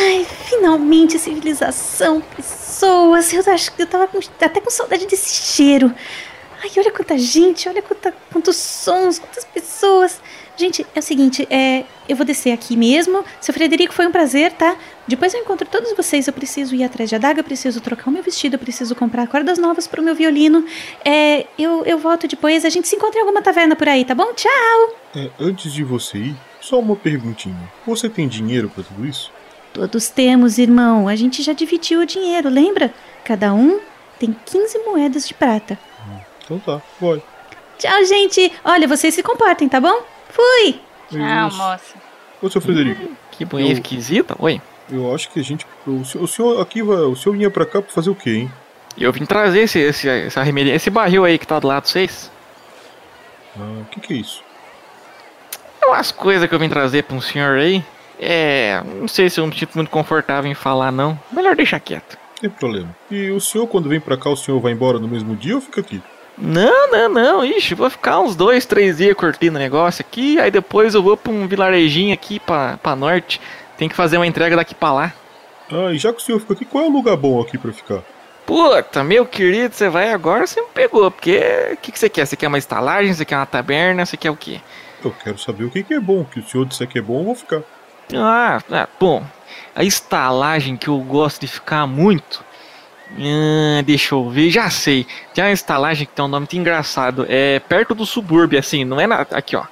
Ai, finalmente civilização, pessoas. Eu acho que eu tava com, até com saudade desse cheiro. Ai, olha quanta gente, olha quanta, quantos sons, quantas pessoas. Gente, é o seguinte, é, eu vou descer aqui mesmo. Seu Frederico, foi um prazer, tá? Depois eu encontro todos vocês. Eu preciso ir atrás de adaga, eu preciso trocar o meu vestido, eu preciso comprar cordas novas pro meu violino. É, eu, eu volto depois, a gente se encontra em alguma taverna por aí, tá bom? Tchau! É, antes de você ir, só uma perguntinha. Você tem dinheiro para tudo isso? Todos temos, irmão. A gente já dividiu o dinheiro, lembra? Cada um tem 15 moedas de prata. Então tá, vai. Tchau, gente. Olha, vocês se comportem, tá bom? Fui! Tchau, moça. Ô, seu Frederico. Que bonita, Eu- esquisita. Oi. Eu acho que a gente. O senhor, o senhor aqui vai. O senhor vinha pra cá pra fazer o quê, hein? Eu vim trazer esse, esse, essa remedia, esse barril aí que tá do lado de vocês. Ah, o que, que é isso? É umas coisas que eu vim trazer pra um senhor aí. É. Não sei se eu me sinto muito confortável em falar, não. Melhor deixar quieto. Tem problema. E o senhor, quando vem pra cá, o senhor vai embora no mesmo dia ou fica aqui? Não, não, não. Ixi, vou ficar uns dois, três dias curtindo o negócio aqui. Aí depois eu vou pra um vilarejinho aqui pra, pra norte. Tem que fazer uma entrega daqui pra lá. Ah, e já que o senhor fica aqui, qual é o lugar bom aqui pra ficar? Puta, meu querido, você vai agora, você me pegou. Porque o que, que você quer? Você quer uma estalagem? Você quer uma taberna? Você quer o quê? Eu quero saber o que, que é bom. Que o senhor disser que é bom, eu vou ficar. Ah, ah, bom. A estalagem que eu gosto de ficar muito Ah, deixa eu ver, já sei. Tem uma estalagem que tem um nome muito engraçado. É perto do subúrbio, assim, não é na. Aqui, ó.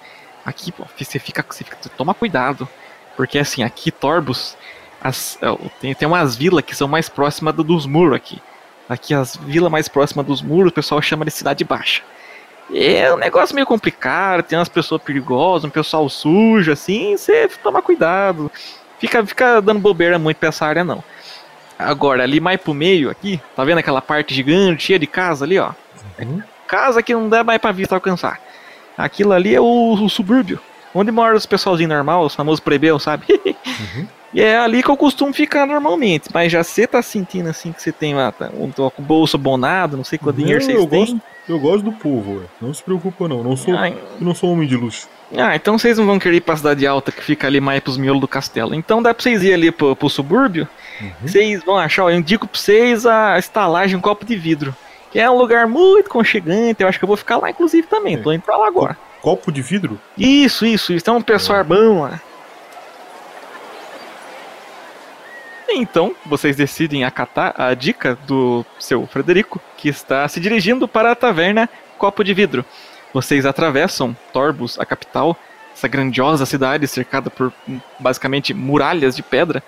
Aqui, pô, você fica, você fica. Toma cuidado. Porque assim, aqui, Torbos, as, é, tem, tem umas vilas que são mais próximas do- dos muros aqui. Aqui, as vilas mais próximas dos muros, o pessoal chama de Cidade Baixa. É um negócio meio complicado, tem umas pessoas perigosas, um pessoal sujo, assim, você toma cuidado. Fica, fica dando bobeira muito pra essa área, não. Agora, ali mais pro meio, aqui, tá vendo aquela parte gigante, cheia de casa ali, ó? Casa que não dá mais pra vista alcançar. Aquilo ali é o, o subúrbio, onde mora os pessoalzinho normal, os famosos plebeus, sabe? E é ali que eu costumo ficar normalmente, mas já você tá sentindo assim que você tem lá, tá, um, o bolso abonado, não sei quanto dinheiro vocês têm. gosto, eu gosto do povo, ué. Não se preocupa não. Não sou, eu não sou homem de luxo. Ah, então vocês não vão querer ir pra cidade alta que fica ali mais pros miolos do castelo. Então dá pra vocês ir ali pro, pro subúrbio. Vocês vão achar, ó, eu indico pra vocês a estalagem um copo de vidro. Que é um lugar muito conchegante. Eu acho que eu vou ficar lá, inclusive, também. Tô indo pra lá agora. Copo de vidro? Isso, isso, isso. Tem um pessoal bom lá. Então, vocês decidem acatar a dica do seu Frederico, que está se dirigindo para a taverna Copo de Vidro. Vocês atravessam Torbus, a capital, essa grandiosa cidade cercada por hum, basicamente muralhas de pedra.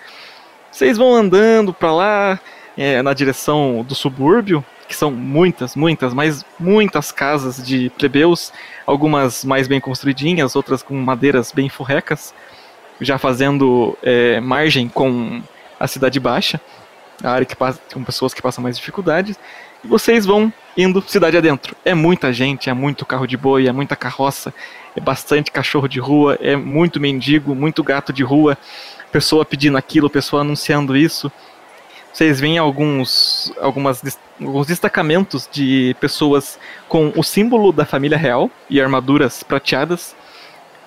Vocês vão andando para lá, é, na direção do subúrbio, que são muitas, muitas, mas muitas casas de plebeus, algumas mais bem construidinhas, outras com madeiras bem furrecas, já fazendo é, margem com a cidade baixa, a área que passa com pessoas que passam mais dificuldades, e vocês vão indo cidade adentro. É muita gente, é muito carro de boi, é muita carroça, é bastante cachorro de rua, é muito mendigo, muito gato de rua, pessoa pedindo aquilo, pessoa anunciando isso. Vocês veem alguns, algumas, alguns destacamentos de pessoas com o símbolo da família real e armaduras prateadas,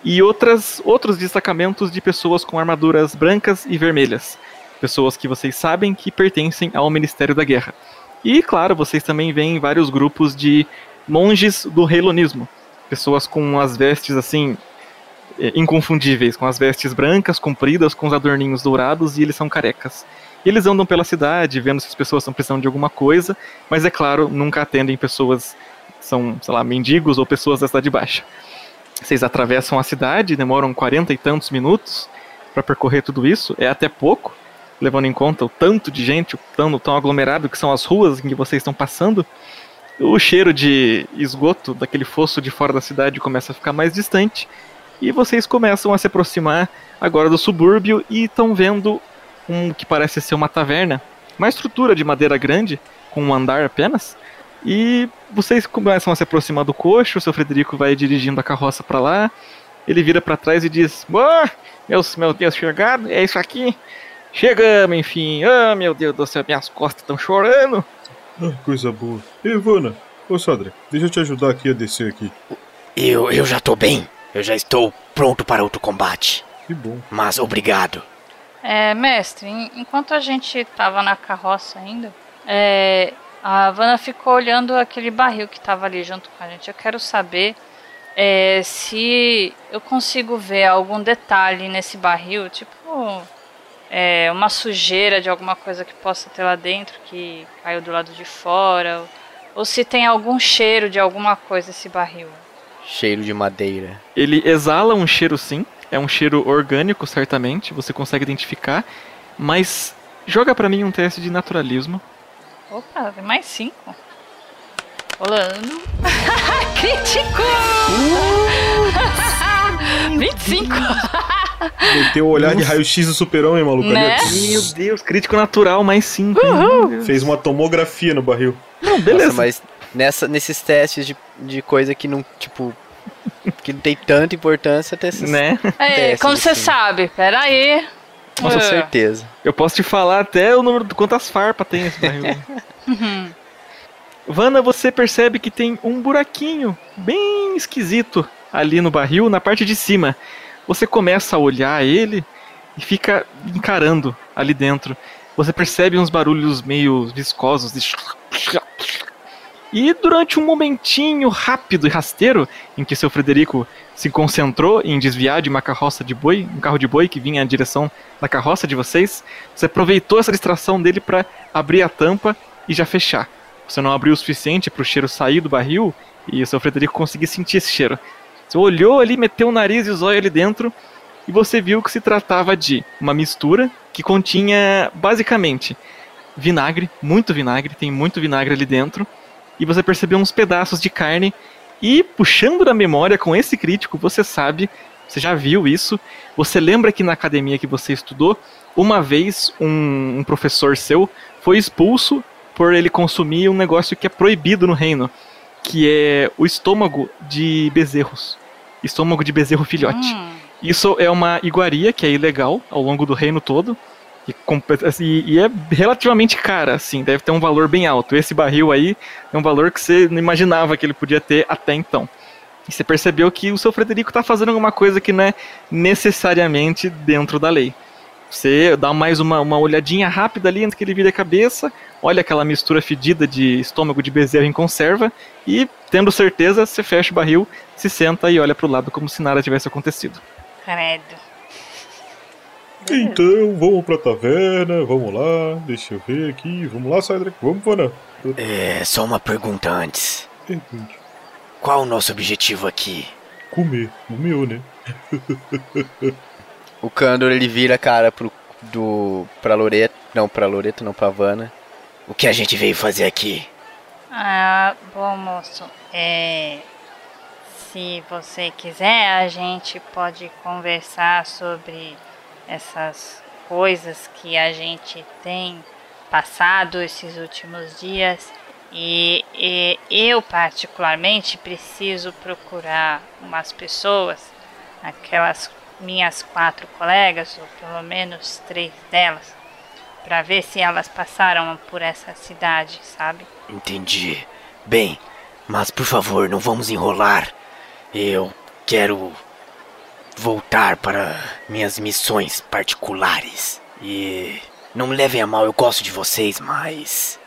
e outras, outros destacamentos de pessoas com armaduras brancas e vermelhas. Pessoas que vocês sabem que pertencem ao Ministério da Guerra. E, claro, vocês também veem vários grupos de monges do Heilonismo. Pessoas com as vestes, assim, eh, inconfundíveis, com as vestes brancas, compridas, com os adorninhos dourados, e eles são carecas. E eles andam pela cidade, vendo se as pessoas estão precisando de alguma coisa, mas, é claro, nunca atendem pessoas são, sei lá, mendigos ou pessoas da cidade baixa. Vocês atravessam a cidade, demoram 40 e tantos minutos para percorrer tudo isso, é até pouco, levando em conta o tanto de gente, o tão, tão aglomerado que são as ruas em que vocês estão passando. O cheiro de esgoto daquele fosso de fora da cidade começa a ficar mais distante, e vocês começam a se aproximar agora do subúrbio e estão vendo um que parece ser uma taverna, uma estrutura de madeira grande, com um andar apenas. E vocês começam a se aproximar do coxo, o seu Frederico vai dirigindo a carroça para lá. Ele vira para trás e diz: Boa, meus, meu Deus, chegado, é isso aqui. Chegamos, enfim. Ah, meu Deus do céu, minhas costas estão chorando. Ah, coisa boa. Ivana, ô Sadra, deixa eu te ajudar aqui a descer aqui. Eu, eu já tô bem. Eu já estou pronto para outro combate. Que bom. Mas obrigado. É, mestre, en- enquanto a gente tava na carroça ainda, é, a Havana ficou olhando aquele barril que tava ali junto com a gente. Eu quero saber é, se eu consigo ver algum detalhe nesse barril, tipo é, uma sujeira de alguma coisa que possa ter lá dentro que caiu do lado de fora, ou, ou se tem algum cheiro de alguma coisa esse barril. Cheiro de madeira. Ele exala um cheiro sim, é um cheiro orgânico certamente, você consegue identificar, mas joga pra mim um teste de naturalismo. Opa, tem mais cinco. Rolando. Crítico! 25! Meteu o olhar de raio-x do super-homem, maluco. Né? Meu Deus, crítico natural mais 5. Fez uma tomografia no barril. Não, beleza. Nossa, mas nessa, nesses testes de, de coisa que não, tipo, que não tem tanta importância, tem esses Né? É, testes, como você assim. sabe? Peraí. Com Ah. certeza. Eu posso te falar até o número de quantas farpas tem esse barril. Vana, você percebe que tem um buraquinho bem esquisito ali no barril, na parte de cima. Você começa a olhar ele e fica encarando ali dentro. Você percebe uns barulhos meio viscosos de e durante um momentinho rápido e rasteiro em que seu Frederico se concentrou em desviar de uma carroça de boi, um carro de boi que vinha na direção da carroça de vocês, você aproveitou essa distração dele para abrir a tampa e já fechar. Você não abriu o suficiente para o cheiro sair do barril e o seu Frederico conseguir sentir esse cheiro. Você olhou ali, meteu o nariz e os olhos ali dentro e você viu que se tratava de uma mistura que continha basicamente vinagre, muito vinagre, tem muito vinagre ali dentro, e você percebeu uns pedaços de carne e puxando da memória com esse crítico, você sabe, você já viu isso, você lembra que na academia que você estudou, uma vez um, um professor seu foi expulso por ele consumir um negócio que é proibido no reino, que é o estômago de bezerros. Estômago de bezerro filhote. Hum. Isso é uma iguaria que é ilegal ao longo do reino todo. E, assim, e é relativamente cara, assim, deve ter um valor bem alto. Esse barril aí é um valor que você não imaginava que ele podia ter até então. E você percebeu que o seu Frederico está fazendo alguma coisa que não é necessariamente dentro da lei. Você dá mais uma, uma olhadinha rápida ali antes que ele vire a cabeça, olha aquela mistura fedida de estômago de bezerro em conserva e, tendo certeza, você fecha o barril, se senta e olha pro lado como se nada tivesse acontecido. Credo. Então, vamos pra taverna, vamos lá, deixa eu ver aqui, vamos lá, Cedric, vamos, Pana. É, só uma pergunta antes. Pergunte. Qual o nosso objetivo aqui? Comer, o meu, né? O Candor ele vira a cara pro do pra Loreto, não pra Loreto, não pra Vanna. O que a gente veio fazer aqui? Ah, bom, moço, é. Se você quiser, a gente pode conversar sobre essas coisas que a gente tem passado esses últimos dias. E, e eu, particularmente, preciso procurar umas pessoas, aquelas minhas quatro colegas, ou pelo menos três delas, para ver se elas passaram por essa cidade, sabe? Entendi. Bem, mas por favor, não vamos enrolar. Eu quero voltar para minhas missões particulares. E não me levem a mal, eu gosto de vocês, mas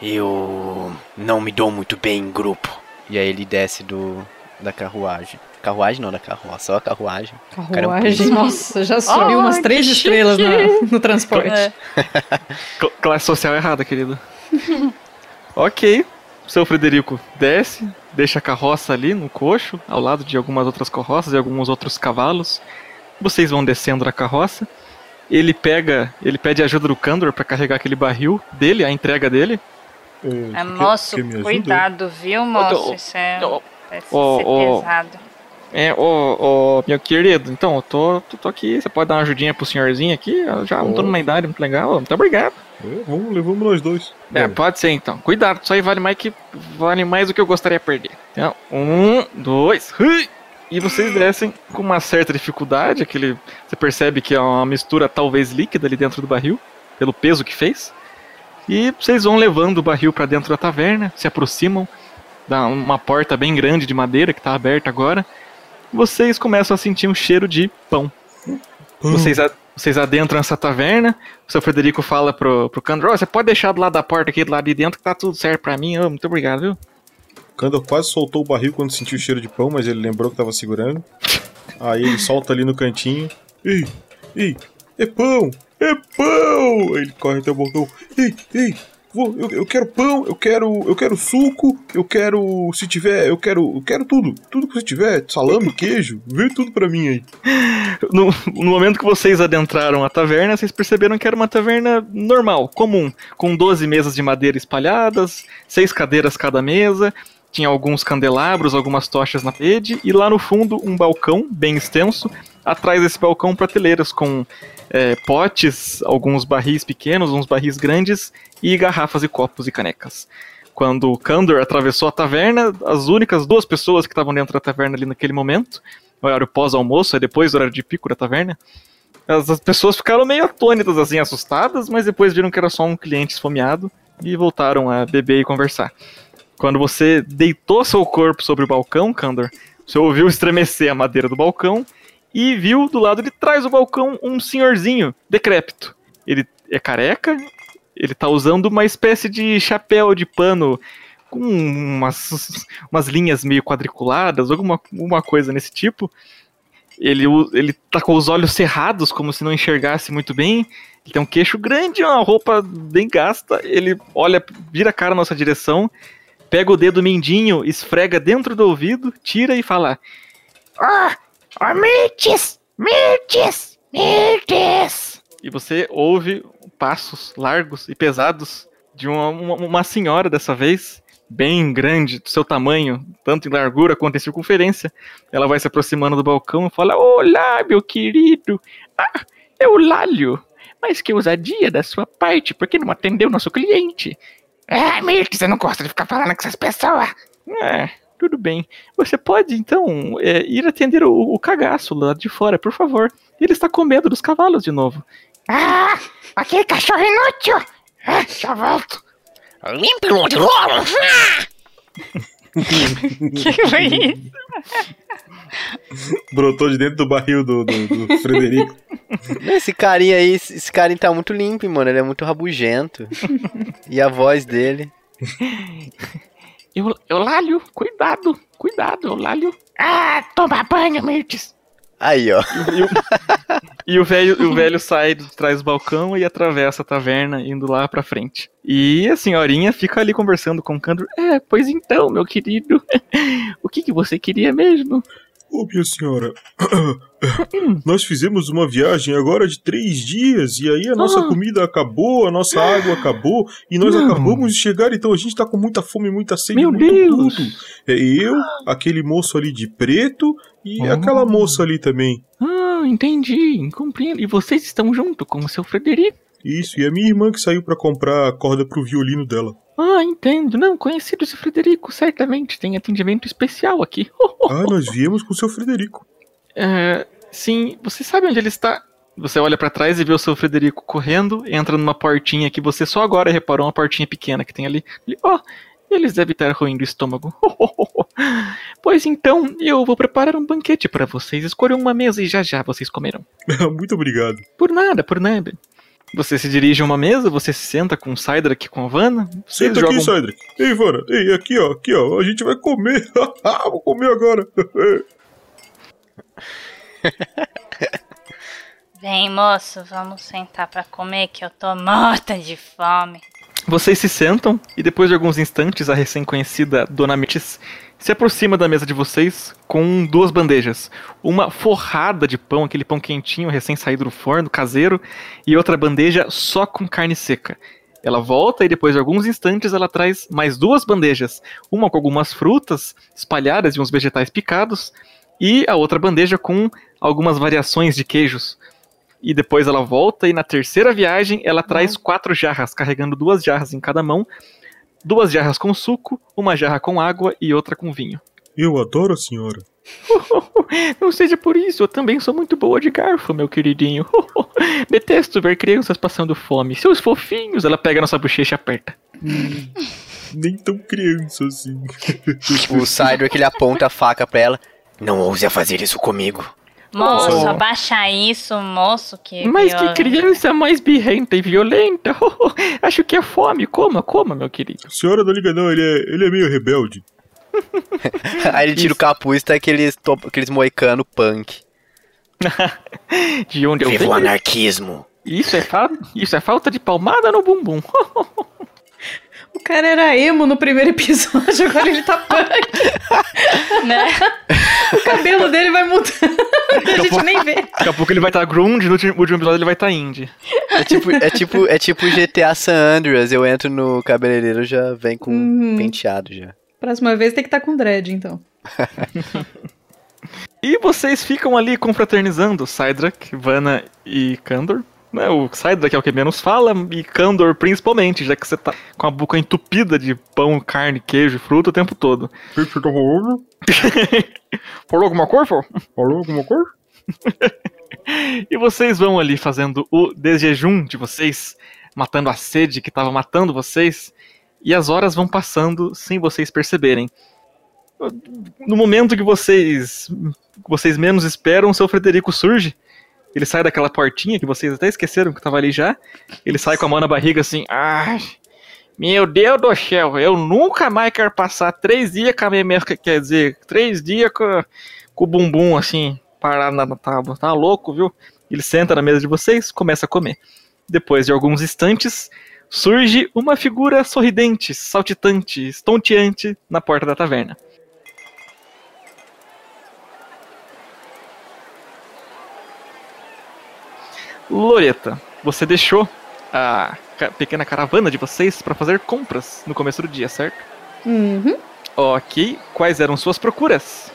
eu não me dou muito bem em grupo. E aí ele desce do da carruagem. Carruagem não, da carroça, só a carruagem. Carruagem, nossa, já subiu Oh, umas três chique. estrelas na- no transporte. É. Cl- classe social errada, querido. ok. Seu Frederico desce, deixa a carroça ali no coxo, ao lado de algumas outras carroças e alguns outros cavalos. Vocês vão descendo da carroça. Ele pega, ele pede ajuda do Candor para carregar aquele barril dele, a entrega dele. É, É, moço, cuidado, viu, moço? tô- Isso é. ser ô. pesado. É, ô, ô, meu querido, então, eu tô, tô, tô aqui, você pode dar uma ajudinha pro senhorzinho aqui? Eu já não tô numa idade muito legal, muito obrigado. É, vamos, levamos nós dois. É, Vamos. pode ser então. Cuidado, isso aí vale mais que vale mais do que eu gostaria de perder. Então, um, dois, e vocês descem com uma certa dificuldade. Aquele, você percebe que é uma mistura talvez líquida ali dentro do barril, pelo peso que fez. E vocês vão levando o barril para dentro da taverna, se aproximam da uma porta bem grande de madeira que está aberta agora. Vocês começam a sentir um cheiro de pão. Vocês, a- vocês adentram essa taverna. O seu Frederico fala pro, pro Candor: "Ó, você pode deixar do lado da porta aqui, do lado de dentro, que tá tudo certo pra mim. Ô, muito obrigado, viu? Kandor quase soltou o barril quando sentiu o cheiro de pão, mas ele lembrou que tava segurando. Aí ele solta ali no cantinho. Ei, ei, é pão, é pão! Aí ele corre até o balcão. Ei, ei, eu, eu quero pão, eu quero, eu quero suco, eu quero, se tiver, eu quero, eu quero tudo, tudo que você tiver, salame, queijo, vê tudo pra mim aí. No, no momento que vocês adentraram a taverna, vocês perceberam que era uma taverna normal, comum, com 12 mesas de madeira espalhadas, seis cadeiras cada mesa, tinha alguns candelabros, algumas tochas na parede, e lá no fundo um balcão bem extenso. Atrás desse balcão, prateleiras com é, potes, alguns barris pequenos, uns barris grandes e garrafas e copos e canecas. Quando o Kandor atravessou a taverna, as únicas duas pessoas que estavam dentro da taverna ali naquele momento, no horário pós-almoço, é depois do horário de pico da taverna, as, as pessoas ficaram meio atônitas, assim, assustadas, mas depois viram que era só um cliente esfomeado e voltaram a beber e conversar. Quando você deitou seu corpo sobre o balcão, Kandor, você ouviu estremecer a madeira do balcão e viu do lado de trás do balcão um senhorzinho decrépito. Ele é careca, ele tá usando uma espécie de chapéu de pano com umas, umas linhas meio quadriculadas, alguma uma coisa nesse tipo. Ele, ele tá com os olhos cerrados, como se não enxergasse muito bem. Ele tem um queixo grande, uma roupa bem gasta. Ele olha, vira a cara na nossa direção, pega o dedo mindinho, esfrega dentro do ouvido, tira e fala: Ah, oh, Mirtes! Mirtes! Mirtes! E você ouve passos largos e pesados de uma, uma, uma senhora dessa vez, bem grande, do seu tamanho, tanto em largura quanto em circunferência. Ela vai se aproximando do balcão e fala: Olá, meu querido! Ah, é o Lálio! Mas que ousadia da sua parte, por que não atendeu nosso cliente? Ah, Mirtes, você não gosta de ficar falando com essas pessoas? É, tudo bem. Você pode, então, é, ir atender o, o cagaço lá de fora, por favor. Ele está com medo dos cavalos de novo. Ah, aquele cachorro inútil! Ah, já volto. Limpe o de logo! que foi isso? Brotou de dentro do barril do, do, do Frederico. Esse carinha aí, esse carinha tá muito limpo, mano. Ele é muito rabugento. e a voz dele. Eu, Eulálio, cuidado, cuidado, Eulálio. Ah, toma banho, Mirtes! Aí, ó. E o- E o velho, o velho sai de trás do balcão e atravessa a taverna, indo lá pra frente. E a senhorinha fica ali conversando com o Candor. É, pois então, meu querido. o que, que você queria mesmo? Ô, minha senhora, nós fizemos uma viagem agora de três dias e aí a nossa Ah. comida acabou, a nossa água acabou e nós Não. acabamos de chegar, então a gente tá com muita fome, muita sede, Meu muito Deus! tudo. É eu, aquele moço ali de preto e Ah. aquela moça ali também. Ah, entendi, compreendo. E vocês estão junto com o seu Frederico? Isso, e a minha irmã que saiu pra comprar a corda pro violino dela. Ah, entendo. Não, conhecido esse Frederico, certamente tem atendimento especial aqui. Ah, nós viemos com o seu Frederico. É, sim, você sabe onde ele está? Você olha pra trás e vê o seu Frederico correndo, entra numa portinha que você só agora reparou, uma portinha pequena que tem ali. Ele, Ó, eles devem estar ruindo o estômago. pois então, eu vou preparar um banquete para vocês. Escolham uma mesa e já já vocês comerão. Muito obrigado. Por nada, por nada. Você se dirige a uma mesa, você se senta com o Cydrak e com a Vanna. Senta aqui, jogam... Cydrak. Ei, Vana, ei, aqui ó, aqui ó, a gente vai comer. Vou comer agora. Vem, moço, vamos sentar pra comer que eu tô morta de fome. Vocês se sentam e depois de alguns instantes a recém-conhecida Dona Metis se aproxima da mesa de vocês com duas bandejas. Uma forrada de pão, aquele pão quentinho recém-saído do forno, caseiro, e outra bandeja só com carne seca. Ela volta e depois de alguns instantes ela traz mais duas bandejas, uma com algumas frutas espalhadas e uns vegetais picados, e a outra bandeja com algumas variações de queijos. E depois ela volta e na terceira viagem ela traz quatro jarras, carregando duas jarras em cada mão, duas jarras com suco, uma jarra com água e outra com vinho. Eu adoro a senhora. Não seja por isso, eu também sou muito boa de garfo, meu queridinho. Detesto ver crianças passando fome. Seus fofinhos, ela pega nossa bochecha e aperta. Nem tão criança assim. O Cydrak, ele aponta a faca pra ela. Não ouse a fazer isso comigo. Moço, Oh. abaixa isso, moço, que Mas que violento. criança mais birrenta e violenta. Acho que é fome. Coma, coma, meu querido. Senhora, não liga não, ele é, ele é meio rebelde. Aí ele tira o capuz e tá aqueles, to- aqueles moicano punk. De onde eu Viva o anarquismo. Isso é, fa... Isso é falta de palmada no bumbum. Cara era emo no primeiro episódio, agora ele tá punk. Né? O cabelo dele vai mudando. A gente nem vê. Daqui a pouco ele vai estar grunge, no último último episódio ele vai estar indie. É tipo, é tipo, é tipo GTA San Andreas. Eu entro no cabeleireiro já vem com Uhum. penteado já. Próxima vez tem que estar com dread, então. E vocês ficam ali confraternizando, Cydrak, Vanna e Kandor. Né, o Cydrak é o que menos fala, e Kandor principalmente, já que você tá com a boca entupida de pão, carne, queijo, fruta o tempo todo. Que você tá falando? Falou alguma coisa? Falou alguma coisa? E vocês vão ali fazendo o desjejum de vocês, matando a sede que estava matando vocês, e as horas vão passando sem vocês perceberem. No momento que vocês que vocês menos esperam, o seu Frederico surge. Ele sai daquela portinha que vocês até esqueceram que estava ali já. Ele sai com a mão na barriga assim, ai, meu Deus do céu, eu nunca mais quero passar três dias com a minha, quer dizer, três dias com, com o bumbum assim, parar na tábua. Tá louco, viu? Ele senta na mesa de vocês, começa a comer. Depois de alguns instantes, surge uma figura sorridente, saltitante, estonteante na porta da taverna. Loreta, você deixou a pequena caravana de vocês para fazer compras no começo do dia, certo? Uhum. Ok, quais eram suas procuras?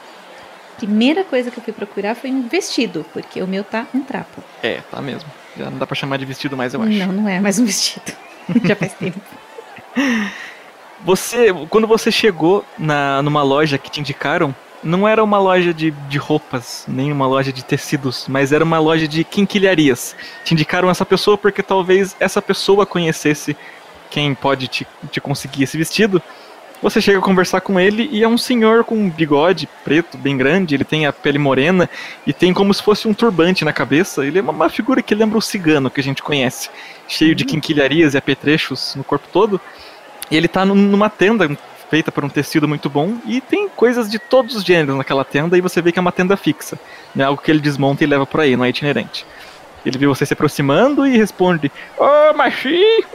Primeira coisa que eu fui procurar foi um vestido, porque o meu tá um trapo. É, tá mesmo. Já não dá pra chamar de vestido mais, eu acho. Não, não é mais um vestido. Já faz tempo. Você, quando você chegou na, numa loja que te indicaram, não era uma loja de, de roupas, nem uma loja de tecidos, mas era uma loja de quinquilharias. Te indicaram essa pessoa porque talvez essa pessoa conhecesse quem pode te, te conseguir esse vestido. Você chega a conversar com ele e é um senhor com um bigode preto bem grande, ele tem a pele morena e tem como se fosse um turbante na cabeça. Ele é uma, uma figura que lembra o cigano que a gente conhece, cheio de quinquilharias e apetrechos no corpo todo. E ele tá num- numa tenda feita por um tecido muito bom e tem coisas de todos os gêneros naquela tenda e você vê que é uma tenda fixa. Não é algo que ele desmonta e leva por aí, não é itinerante. Ele vê você se aproximando e responde: Oh, machinho!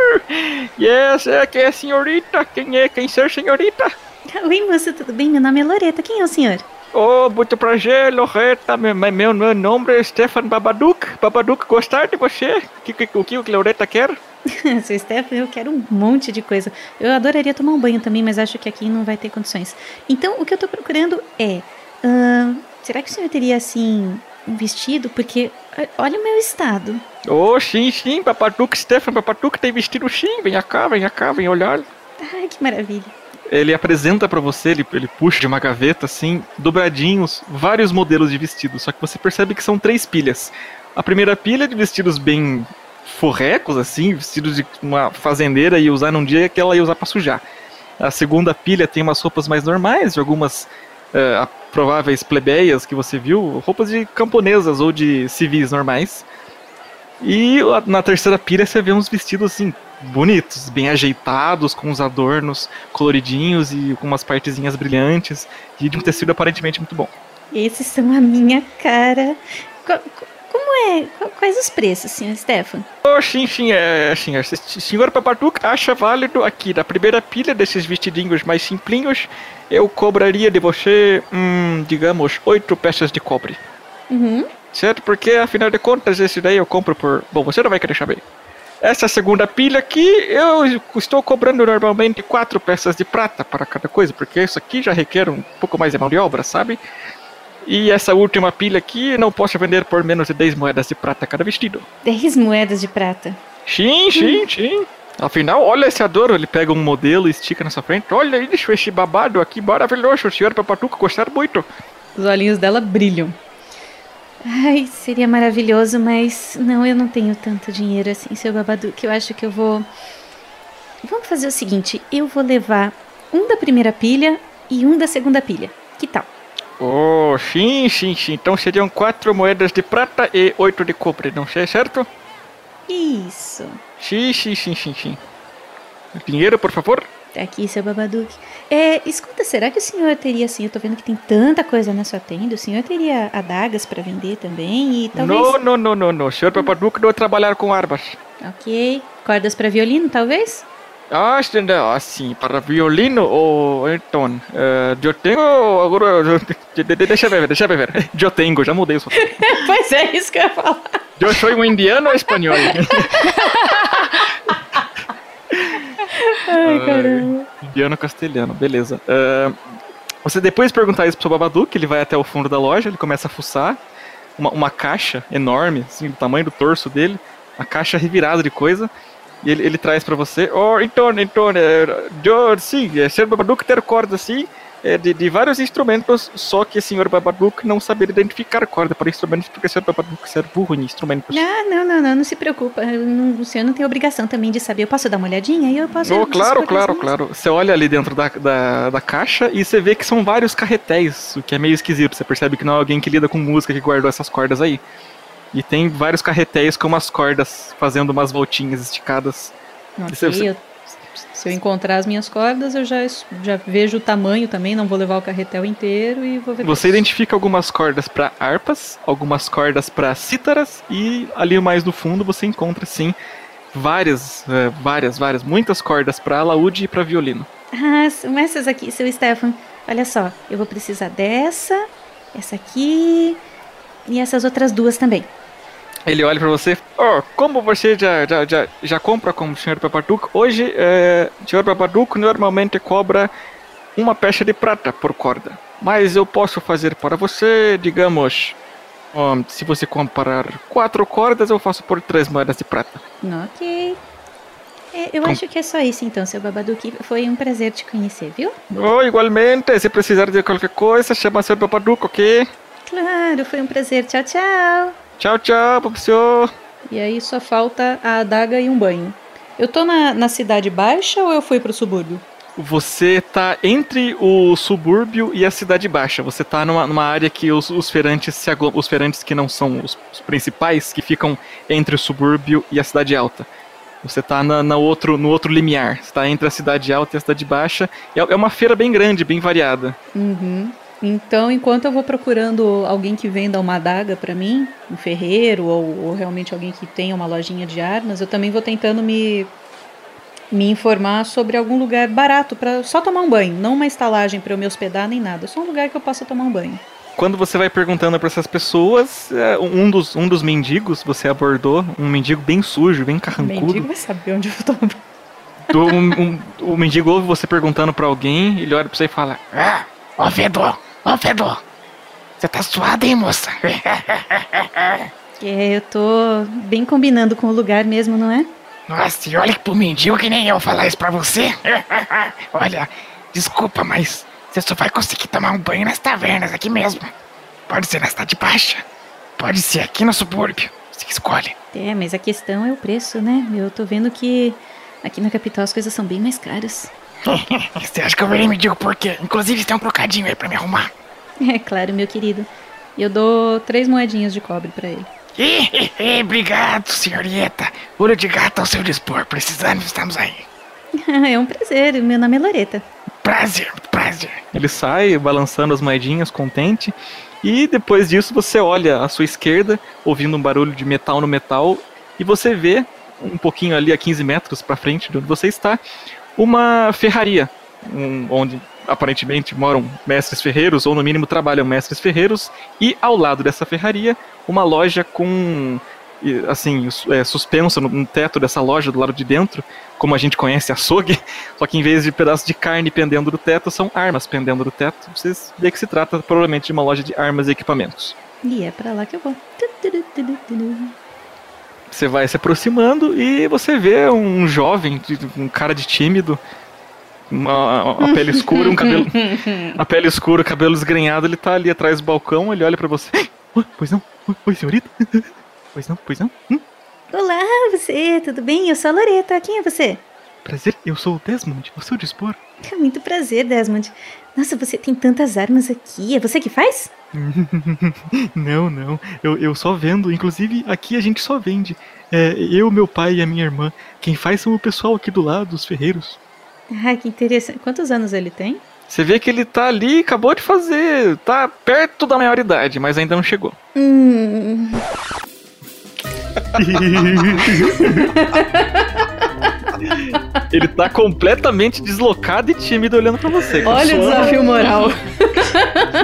yes, é, quem é senhorita? Quem é? Quem ser senhorita? Oi, moça, tudo bem? Meu nome é Loreta. Quem é o senhor? Oh, muito prazer, Loreta. Meu, meu, meu nome é Stefan Babadook. Babadook, gostar de você? Que, que, o que o Loreta quer? Seu Stefan, eu quero um monte de coisa. Eu adoraria tomar um banho também, mas acho que aqui não vai ter condições. Então, o que eu tô procurando é. ahn, será que o senhor teria, assim, um vestido? Porque olha o meu estado. Oh, sim, sim, Babadook, Stefan Babadook tem vestido sim. Venha cá, venha cá, venha olhar. Ai, que maravilha. Ele apresenta pra você, ele, ele puxa de uma gaveta assim, dobradinhos, vários modelos de vestidos, só que você percebe que são três pilhas. A primeira pilha é de vestidos bem forrecos, assim, vestidos de uma fazendeira ia usar num dia que ela ia usar pra sujar. A segunda pilha tem umas roupas mais normais, de algumas eh, prováveis plebeias que você viu, roupas de camponesas ou de civis normais. E na terceira pilha você vê uns vestidos assim, bonitos, bem ajeitados, com uns adornos coloridinhos e com umas partezinhas brilhantes, e de um tecido aparentemente muito bom. Esses são a minha cara. É? Qu- Quais os preços, senhor Stefan? Oh, sim, sim, é, senhor. Se- Senhor Papaduca acha válido aqui, na primeira pilha desses vestidinhos mais simplinhos, eu cobraria de você, hum, digamos, oito peças de cobre. Uhum. Certo? Porque, afinal de contas, esse daí eu compro por... Bom, você não vai querer saber. Essa segunda pilha aqui, eu estou cobrando normalmente quatro peças de prata para cada coisa, porque isso aqui já requer um pouco mais de mão de obra, sabe? E essa última pilha aqui, não posso vender por menos de 10 moedas de prata cada vestido. 10 moedas de prata. Sim, sim, sim. Afinal, olha esse adoro. Ele pega um modelo e estica na sua frente. Olha isso, esse babado aqui maravilhoso. O senhor Papatuca gostar muito. Os olhinhos dela brilham. Ai, seria maravilhoso, mas não, eu não tenho tanto dinheiro assim, seu babadu, que eu acho que eu vou. Vamos fazer o seguinte: eu vou levar um da primeira pilha e um da segunda pilha. Que tal? Oh, sim, sim, sim. Então seriam quatro moedas de prata e oito de cobre, não sei, certo? Isso. Sim, sim, sim, sim, sim. Dinheiro, por favor? Tá aqui, seu Babadook. É, escuta, será que o senhor teria, assim, eu tô vendo que tem tanta coisa na sua tenda, o senhor teria adagas pra vender também e talvez... Não, não, não, não, não. O senhor Papaduca não trabalhar com armas. Ok. Cordas pra violino, talvez? Ah, não, assim, para violino ou então, eh, eu tenho agora, de- de- deixa eu ver, deixa eu ver, eu tenho, já mudei o sotaque. pois é, isso que eu ia falar. Eu sou um indiano ou espanhol? Ai, caramba. Indiano castelhano, beleza. Ah, você depois de perguntar isso pro seu Babadook, ele vai até o fundo da loja, ele começa a fuçar uma, uma caixa enorme, assim, do tamanho do torso dele, uma caixa revirada de coisa, e ele, ele traz pra você. Oh, então, então, é, eu, sim, é, Sr. Babadook ter cordas assim, é, de, de vários instrumentos, só que o Sr. Babadook não saber identificar corda para instrumentos, porque o Sr. Babadook ser burro em instrumentos. Ah, não, não, não, não se preocupa. não- o senhor não tem obrigação também de saber. Eu posso dar uma olhadinha e eu posso. Oh, claro, claro, claro. Você olha ali dentro da, da, da caixa e você vê que são vários carretéis, o que é meio esquisito. Você percebe que não é alguém que lida com música que guardou essas cordas aí. E tem vários carretéis com umas cordas fazendo umas voltinhas esticadas. Ok, Você- você- eu, Se eu encontrar as minhas cordas, eu já, já vejo o tamanho também, não vou levar o carretel inteiro e vou ver. Você identifica algumas cordas para harpas, algumas cordas para cítaras e ali mais no fundo você encontra sim várias, é, várias, várias, muitas cordas para alaúde e para violino. Ah, são essas aqui, seu Stefan. Olha só, eu vou precisar dessa, essa aqui e essas outras duas também. Ele olha para você, oh, como você já, já, já, já compra com o Sr. Papaduco, hoje é, o Sr. Papaduco normalmente cobra uma peça de prata por corda. Mas eu posso fazer para você, digamos, um, se você comprar quatro cordas, eu faço por três moedas de prata. Ok. É, eu Com... acho que é só isso então, seu Babaduque. Foi um prazer te conhecer, viu? Oh, igualmente. Se precisar de qualquer coisa, chama seu Babaduco, ok? Claro, foi um prazer. Tchau, tchau. Tchau, tchau, professor. E aí só falta a adaga e um banho. Eu tô na, na cidade baixa ou eu fui pro subúrbio? Você tá entre o subúrbio e a cidade baixa. Você tá numa, numa área que os, os feirantes se os feirantes que não são os, os, principais, que ficam entre o subúrbio e a cidade alta. Você tá na, na outro, no outro limiar. Você tá entre a cidade alta e a cidade baixa. É, é uma feira bem grande, bem variada. Uhum. Então, enquanto eu vou procurando alguém que venda uma adaga para mim, um ferreiro ou, ou, realmente alguém que tenha uma lojinha de armas, eu também vou tentando me me informar sobre algum lugar barato para só tomar um banho, não uma estalagem para eu me hospedar nem nada, só um lugar que eu possa tomar um banho. Quando você vai perguntando para essas pessoas, é, um dos, um dos mendigos você abordou, um mendigo bem sujo, bem carrancudo. O mendigo vai saber onde eu tô. Um, um, o mendigo ouve você perguntando para alguém, ele olha para você e fala: Ah, ó Ó Fedor, você tá suada, hein, moça? É, eu tô bem combinando com o lugar mesmo, não é? Nossa, e olha que pro mendigo que nem eu falar isso pra você. olha, desculpa, mas você só vai conseguir tomar um banho nas tavernas aqui mesmo. Pode ser na cidade baixa, pode ser aqui no subúrbio. Você escolhe. É, mas a questão é o preço, né? Eu tô vendo que aqui na capital as coisas são bem mais caras. você acha que eu virei mendigo por quê? Inclusive tem um trocadinho aí pra me arrumar. É claro, meu querido. Eu dou três moedinhas de cobre para ele. Obrigado, senhorita. Olho de gato ao seu dispor. Precisando, estamos aí. é um prazer. Meu nome é Loreta. Prazer, prazer. Ele sai balançando as moedinhas, contente. E depois disso você olha à sua esquerda, ouvindo um barulho de metal no metal, e você vê, um pouquinho ali a 15 metros para frente de onde você está, uma ferraria, um, onde aparentemente moram mestres ferreiros, ou no mínimo trabalham mestres ferreiros, e ao lado dessa ferraria, uma loja com assim, é, suspensa no, no, teto dessa loja do lado de dentro, como a gente conhece açougue, só que em vez de pedaços de carne pendendo do teto, são armas pendendo do teto. Vocês veem que se trata provavelmente de uma loja de armas e equipamentos. E é para lá que eu vou. Você vai se aproximando e você vê um jovem, um cara de tímido, uma, uma pele escura, um cabelo. a pele escura, cabelo esgrenhado, ele tá ali atrás do balcão, ele olha para você. Pois não? Oi, senhorita? Pois não, pois não? Hum? Olá, você, tudo bem? Eu sou a Loreta, quem é você? Prazer, eu sou o Desmond, o seu dispor. Muito prazer, Desmond. Nossa, você tem tantas armas aqui, é você que faz? não, não, eu, eu só vendo, inclusive aqui a gente só vende. É, eu, meu pai e a minha irmã. Quem faz são o pessoal aqui do lado, os ferreiros. Ah, que interessante. Quantos anos ele tem? Você vê que ele tá ali, acabou de fazer, tá perto da maioridade, mas ainda não chegou. Hum. ele tá completamente deslocado e tímido olhando pra você. Olha o desafio moral.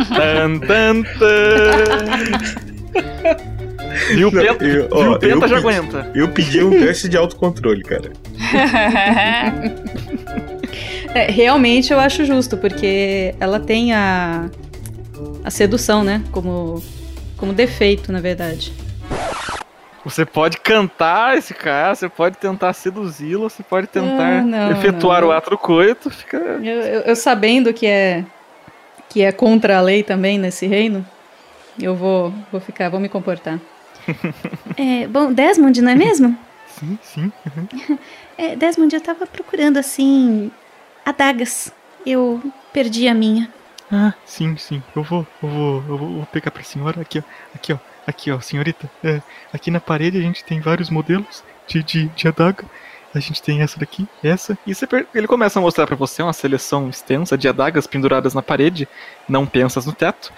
tan, tan, tan. E o Penta, eu, ó, e o Penta já pedi, aguenta. Eu pedi um teste de autocontrole, cara. é, realmente eu acho justo, porque ela tem a, a sedução, né? Como, como defeito, na verdade. Você pode cantar esse cara, você pode tentar seduzi-lo, você pode tentar ah, não, efetuar não. o ato do coito, fica. Eu, eu, eu, sabendo que é que é contra a lei também nesse reino, eu vou vou ficar, vou me comportar. é, bom, Desmond, não é mesmo? sim, sim. Uhum. É, Desmond, eu tava procurando assim adagas. Eu perdi a minha. Ah, sim, sim. Eu vou, eu vou, eu vou, vou pegar pra senhora aqui, ó. Aqui, ó. Aqui, ó, senhorita. É, aqui na parede a gente tem vários modelos de, de, de adaga. a gente tem essa daqui, essa. E ele começa a mostrar pra você uma seleção extensa de adagas penduradas na parede, não pensas no teto.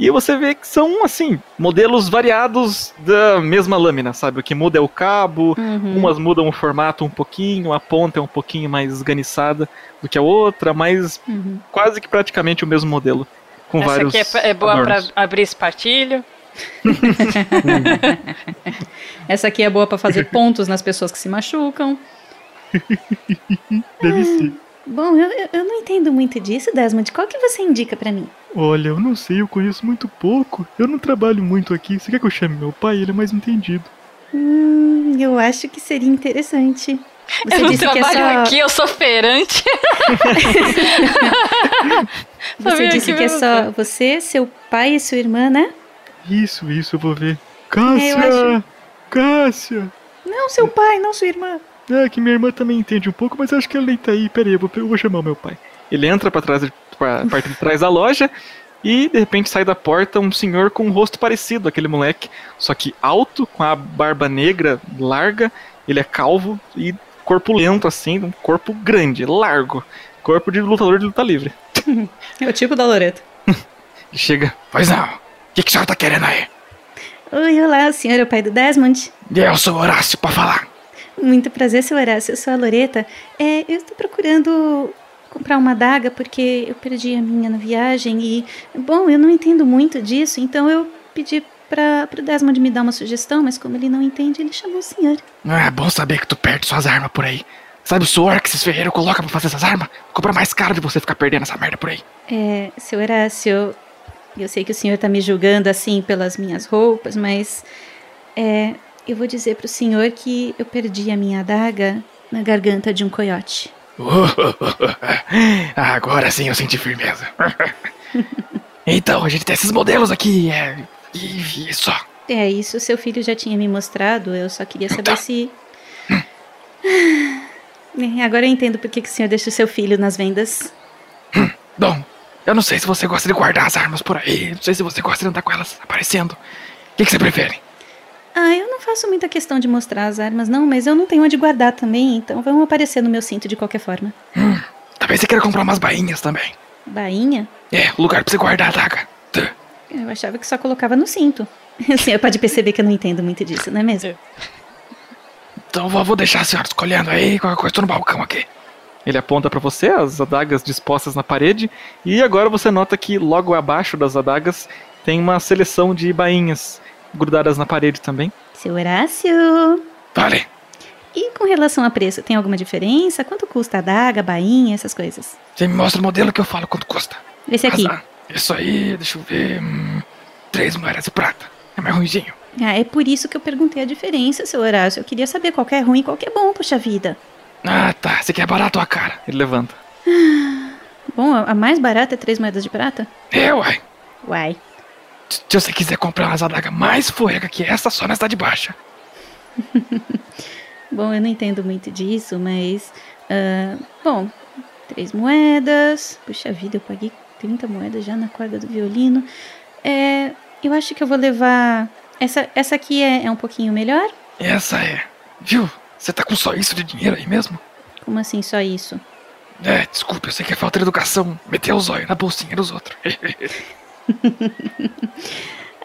E você vê que são, assim, modelos variados da mesma lâmina, sabe? O que muda é o cabo, Uhum. umas mudam o formato um pouquinho, a ponta é um pouquinho mais esganiçada do que a outra, mas Uhum. quase que praticamente o mesmo modelo. Com Essa vários aqui é, é boa pra adornos. abrir espartilho. Essa aqui é boa pra fazer pontos nas pessoas que se machucam. Deve ser. Bom, eu, eu- não entendo muito disso, Desmond. Qual que você indica pra mim? Olha, eu não sei, eu conheço muito pouco. Eu não trabalho muito aqui. Você quer que eu chame meu pai? Ele é mais entendido. Hum, eu acho que seria interessante. Você eu não disse que é trabalho só, aqui, eu sou feirante. você Sabia disse que que é só você, seu pai e sua irmã, né? Isso, isso, eu vou ver. É, Cássia! eu acho- Cássia! Não, seu pai, não sua irmã. É que minha irmã também entende um pouco, mas acho que ela nem tá aí. Pera aí, eu vou, eu vou chamar o meu pai. Ele entra pra trás, pra parte de trás da loja e de repente sai da porta um senhor com um rosto parecido àquele moleque, só que alto, com a barba negra larga, ele é calvo e corpulento assim, um corpo grande, largo, corpo de lutador de luta livre. É o tipo da Loreta. Chega, pois não, o que, que o senhor tá querendo aí? Oi, olá, o senhor é o pai do Desmond? Eu sou o Horácio pra falar. Muito prazer, seu Horácio. Eu sou a Loreta. É, eu estou procurando comprar uma adaga porque eu perdi a minha na viagem e, bom, eu não entendo muito disso, então eu pedi para o Desmond me dar uma sugestão, mas como ele não entende, ele chamou o senhor. É bom saber que tu perde suas armas por aí. Sabe o suor que esses ferreiros colocam pra fazer essas armas? Compra mais caro de você ficar perdendo essa merda por aí. É, seu Horácio, eu sei que o senhor está me julgando assim pelas minhas roupas, mas é, eu vou dizer para o senhor que eu perdi a minha adaga na garganta de um coiote. Agora sim eu senti firmeza. então, a gente tem esses modelos aqui, é. E, e só. É, isso seu filho já tinha me mostrado, eu só queria saber Tá. se. É, Agora eu entendo por que, que o senhor deixa o seu filho nas vendas. Bom, eu não sei se você gosta de guardar as armas por aí. Não sei se você gosta de andar com elas aparecendo. O que, que você prefere? Ah, eu não faço muita questão de mostrar as armas, não, mas eu não tenho onde guardar também, então vão aparecer no meu cinto de qualquer forma. Talvez você queira comprar umas bainhas também. Bainha? É, lugar pra você guardar a daga. Eu achava que só colocava no cinto. O senhor pode perceber que eu não entendo muito disso, não é mesmo? Então vou deixar a senhora escolhendo aí, qualquer coisa, tô no balcão aqui. Ele aponta pra você as adagas dispostas na parede e agora você nota que logo abaixo das adagas tem uma seleção de bainhas grudadas na parede também. Seu Horácio. Vale. E com relação a preço, tem alguma diferença? Quanto custa a adaga, a bainha, essas coisas? Você me mostra o modelo que eu falo quanto custa. Esse aqui. Azar. Isso aí, deixa eu ver. hum, três moedas de prata. É mais ruimzinho. Ah, é por isso que eu perguntei a diferença, seu Horácio. Eu queria saber qual é ruim e qual é bom, puxa vida. Ah, tá. Você quer barato a cara. Ele levanta. Bom, a mais barata é três moedas de prata? É, uai. Uai. Se se você quiser comprar umas adagas mais forrega que essa, só na cidade baixa. Bom, eu não entendo muito disso, mas. ah, bom, três moedas. Puxa vida, eu paguei 30 moedas já na corda do violino. É, eu acho que eu vou levar. Essa, essa aqui é, é um pouquinho melhor? Essa é. Viu? Você tá com só isso de dinheiro aí mesmo? Como assim, só isso? É, desculpe, eu sei que é falta de educação. Meter os olhos na bolsinha dos outros.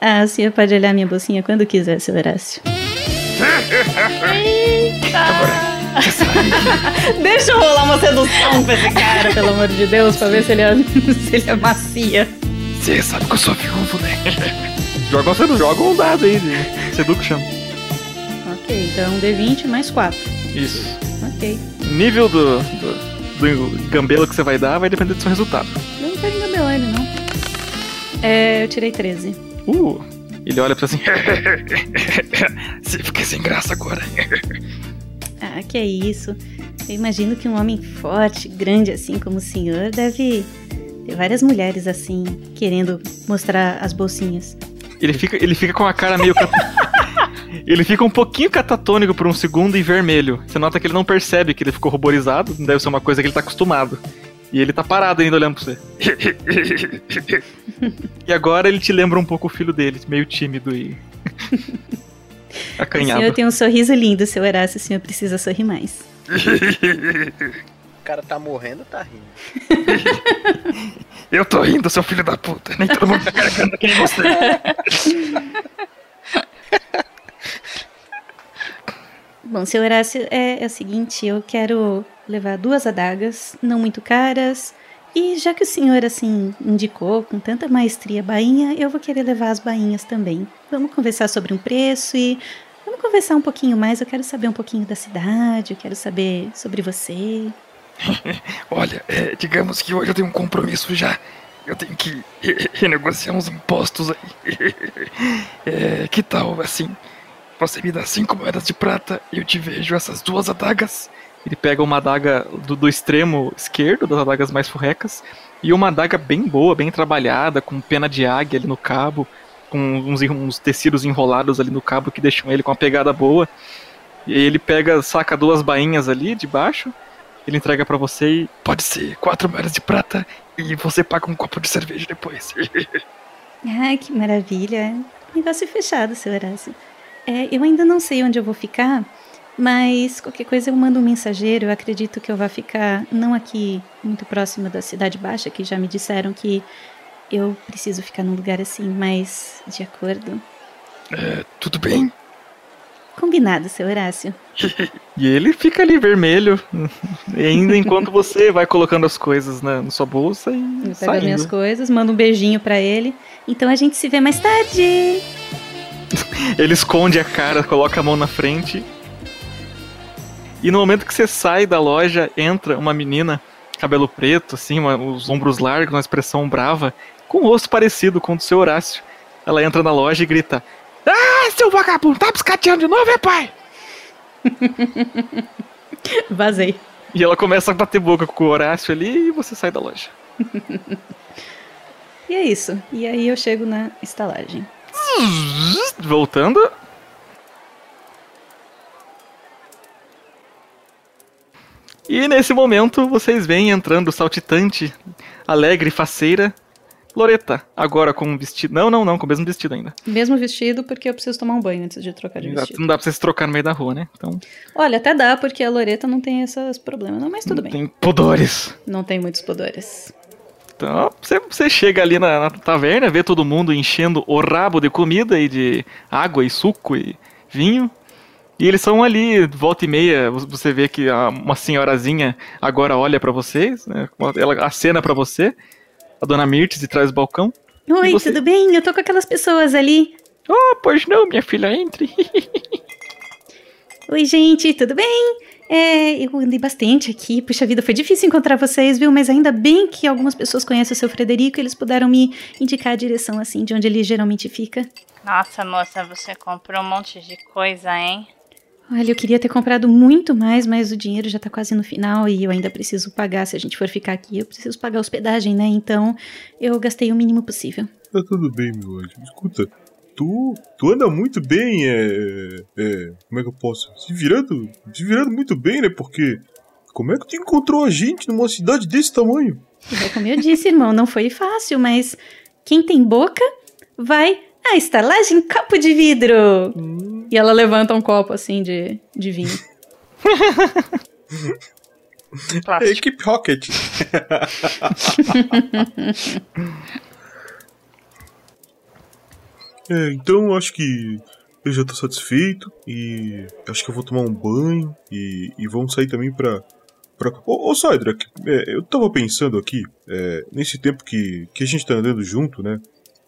Ah, o senhor pode olhar minha bolsinha quando quiser, seu Horácio. Deixa eu rolar uma sedução pra esse cara, pelo amor de Deus, pra ver se ele é, se ele é macia. Você sabe que eu sou viúvo, né? joga, você joga um dado aí de seduction. Ok, então um D20 mais 4. Isso. Ok. O nível do, do, do gambelo que você vai dar vai depender do seu resultado. Eu não quero engabelar ele, não. É, eu tirei 13. Uh, ele olha pra você assim. você fica sem graça agora. Ah, que é isso. Eu imagino que um homem forte, grande assim como o senhor, deve ter várias mulheres assim, querendo mostrar as bolsinhas. Ele fica, ele fica com a cara meio. ele fica um pouquinho catatônico por um segundo e vermelho. Você nota que ele não percebe que ele ficou ruborizado, deve ser uma coisa que ele tá acostumado. E ele tá parado ainda olhando pra você. e agora ele te lembra um pouco o filho dele, meio tímido e. O acanhado. senhor tem um sorriso lindo, seu Horácio, o senhor precisa sorrir mais. O cara tá morrendo, tá rindo. Eu tô rindo, seu filho da puta. Nem todo mundo tá carregando que nem você. Bom, seu Horácio, é, é o seguinte, eu quero levar duas adagas, não muito caras, e já que o senhor, assim, indicou com tanta maestria bainha, eu vou querer levar as bainhas também. Vamos conversar sobre um preço e vamos conversar um pouquinho mais, eu quero saber um pouquinho da cidade, eu quero saber sobre você. Olha, é, digamos que hoje eu tenho um compromisso já. Eu tenho que re- renegociar uns impostos aí. É, que tal, assim, você me dá cinco moedas de prata e eu te vejo essas duas adagas? Ele pega uma adaga do, do extremo esquerdo, das adagas mais furrecas, e uma adaga bem boa, bem trabalhada, com pena de águia ali no cabo, com uns, uns tecidos enrolados ali no cabo que deixam ele com uma pegada boa. E aí ele pega, saca duas bainhas ali de baixo, ele entrega pra você e Pode ser quatro moedas de prata e você paga um copo de cerveja depois. Ai, que maravilha. Negócio fechado, seu Horácio. É, eu ainda não sei onde eu vou ficar, mas qualquer coisa eu mando um mensageiro. Eu acredito que eu vá ficar não aqui muito próximo da Cidade Baixa, que já me disseram que eu preciso ficar num lugar assim, mais de acordo. É, tudo bem? Combinado, seu Horácio. E ele fica ali vermelho, e ainda enquanto você vai colocando as coisas na, na sua bolsa e Eu pego as saindo. minhas coisas, mando um beijinho pra ele. Então a gente se vê mais tarde. Ele esconde a cara, coloca a mão na frente. E no momento que você sai da loja, entra uma menina, cabelo preto, assim, uma- os ombros largos, uma expressão brava, com um rosto parecido com o do seu Horácio. Ela entra na loja e grita: Ah, seu vagabundo, tá piscateando de novo, é pai? Vazei. E ela começa a bater boca com o Horácio ali e você sai da loja. E é isso. E aí eu chego na estalagem. Voltando. E nesse momento vocês veem entrando saltitante, alegre, faceira, Loreta, agora com um vestido. Não, não, não, com o mesmo vestido ainda. Mesmo vestido, porque eu preciso tomar um banho antes de trocar de vestido. Não dá pra você se trocar no meio da rua, né? Então, Olha, até dá, porque a Loreta não tem esses problemas, não, mas tudo bem. tem pudores. Não tem muitos pudores. Então, você, você chega ali na, na taverna, vê todo mundo enchendo o rabo de comida e de água e suco e vinho. E eles são ali, volta e meia, você vê que a- uma senhorazinha agora olha pra vocês, né? Ela acena pra você, a dona Mirtes de trás do balcão. Oi, você? tudo bem? Eu tô com aquelas pessoas ali. Oh, pois não, minha filha, entre. Oi, gente, tudo bem? É, eu andei bastante aqui. Puxa vida, foi difícil encontrar vocês, viu? Mas ainda bem que algumas pessoas conhecem o seu Frederico e eles puderam me indicar a direção, assim, de onde ele geralmente fica. Nossa, moça, você comprou um monte de coisa, hein? Olha, eu queria ter comprado muito mais, mas o dinheiro já tá quase no final e eu ainda preciso pagar. Se a gente for ficar aqui, eu preciso pagar a hospedagem, né? Então eu gastei o mínimo possível. Tá tudo bem, meu anjo. Escuta, tu, tu anda muito bem, é, é. Como é que eu posso? Se virando. Se virando muito bem, né? Porque. Como é que tu encontrou a gente numa cidade desse tamanho? É como eu disse, irmão, não foi fácil, mas quem tem boca vai à estalagem copo de vidro. E ela levanta um copo assim de, de vinho. É Equipe Rocket. é, então acho que eu já tô satisfeito e acho que eu vou tomar um banho e, e vamos sair também pra. pra... Ô, ô Cydrak, é, eu tava pensando aqui, é, nesse tempo que, que a gente tá andando junto, né?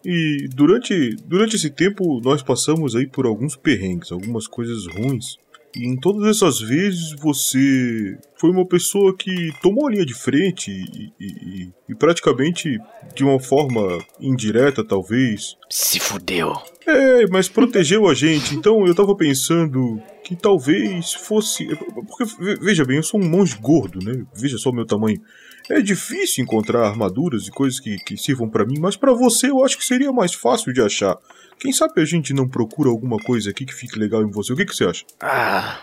E durante, durante esse tempo nós passamos aí por alguns perrengues, algumas coisas ruins. E em todas essas vezes você foi uma pessoa que tomou a linha de frente e, e- e- praticamente de uma forma indireta, talvez. Se fudeu. É, mas protegeu a gente. Então eu tava pensando que talvez fosse. Porque, ve- veja bem, eu sou um monge gordo, né? Veja só o meu tamanho. É difícil encontrar armaduras e coisas que, que sirvam pra mim, mas pra você eu acho que seria mais fácil de achar. Quem sabe a gente não procura alguma coisa aqui que fique legal em você? O que, que você acha? Ah,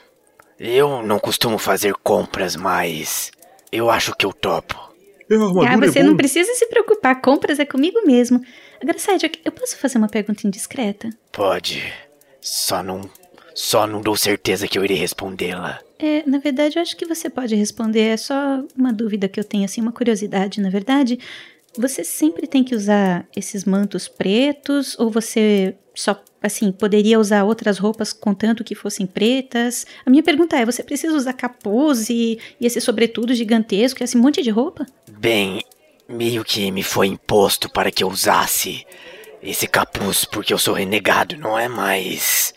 eu não costumo fazer compras, mas eu acho que eu topo. É, a armadura Ah, você é não precisa se preocupar, compras é comigo mesmo. Agora, Sérgio, eu posso fazer uma pergunta indiscreta? Pode. Só não. Só não dou certeza que eu irei respondê-la. É, na verdade, eu acho que você pode responder. É só uma dúvida que eu tenho, assim, uma curiosidade. Na verdade, você sempre tem que usar esses mantos pretos ou você só, assim, poderia usar outras roupas contanto que fossem pretas? A minha pergunta é: você precisa usar capuz e, e esse sobretudo gigantesco e esse monte de roupa? Bem, meio que me foi imposto para que eu usasse esse capuz porque eu sou renegado, não é mais.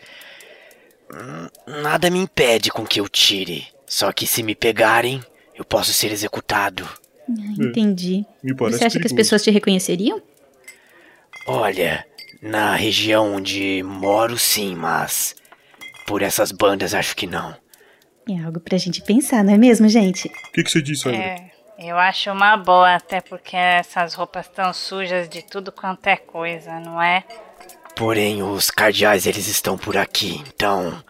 Hum, Nada me impede com que eu tire. Só que se me pegarem, eu posso ser executado. Ah, entendi. Me parece Você acha que as perigoso. pessoas te reconheceriam? Olha, na região onde moro, sim, mas por essas bandas acho que não. É algo pra gente pensar, não é mesmo, gente? O que, que você disse, Ayla? É, eu acho uma boa, até porque essas roupas estão sujas de tudo quanto é coisa, não é? Porém, os cardeais eles estão por aqui, então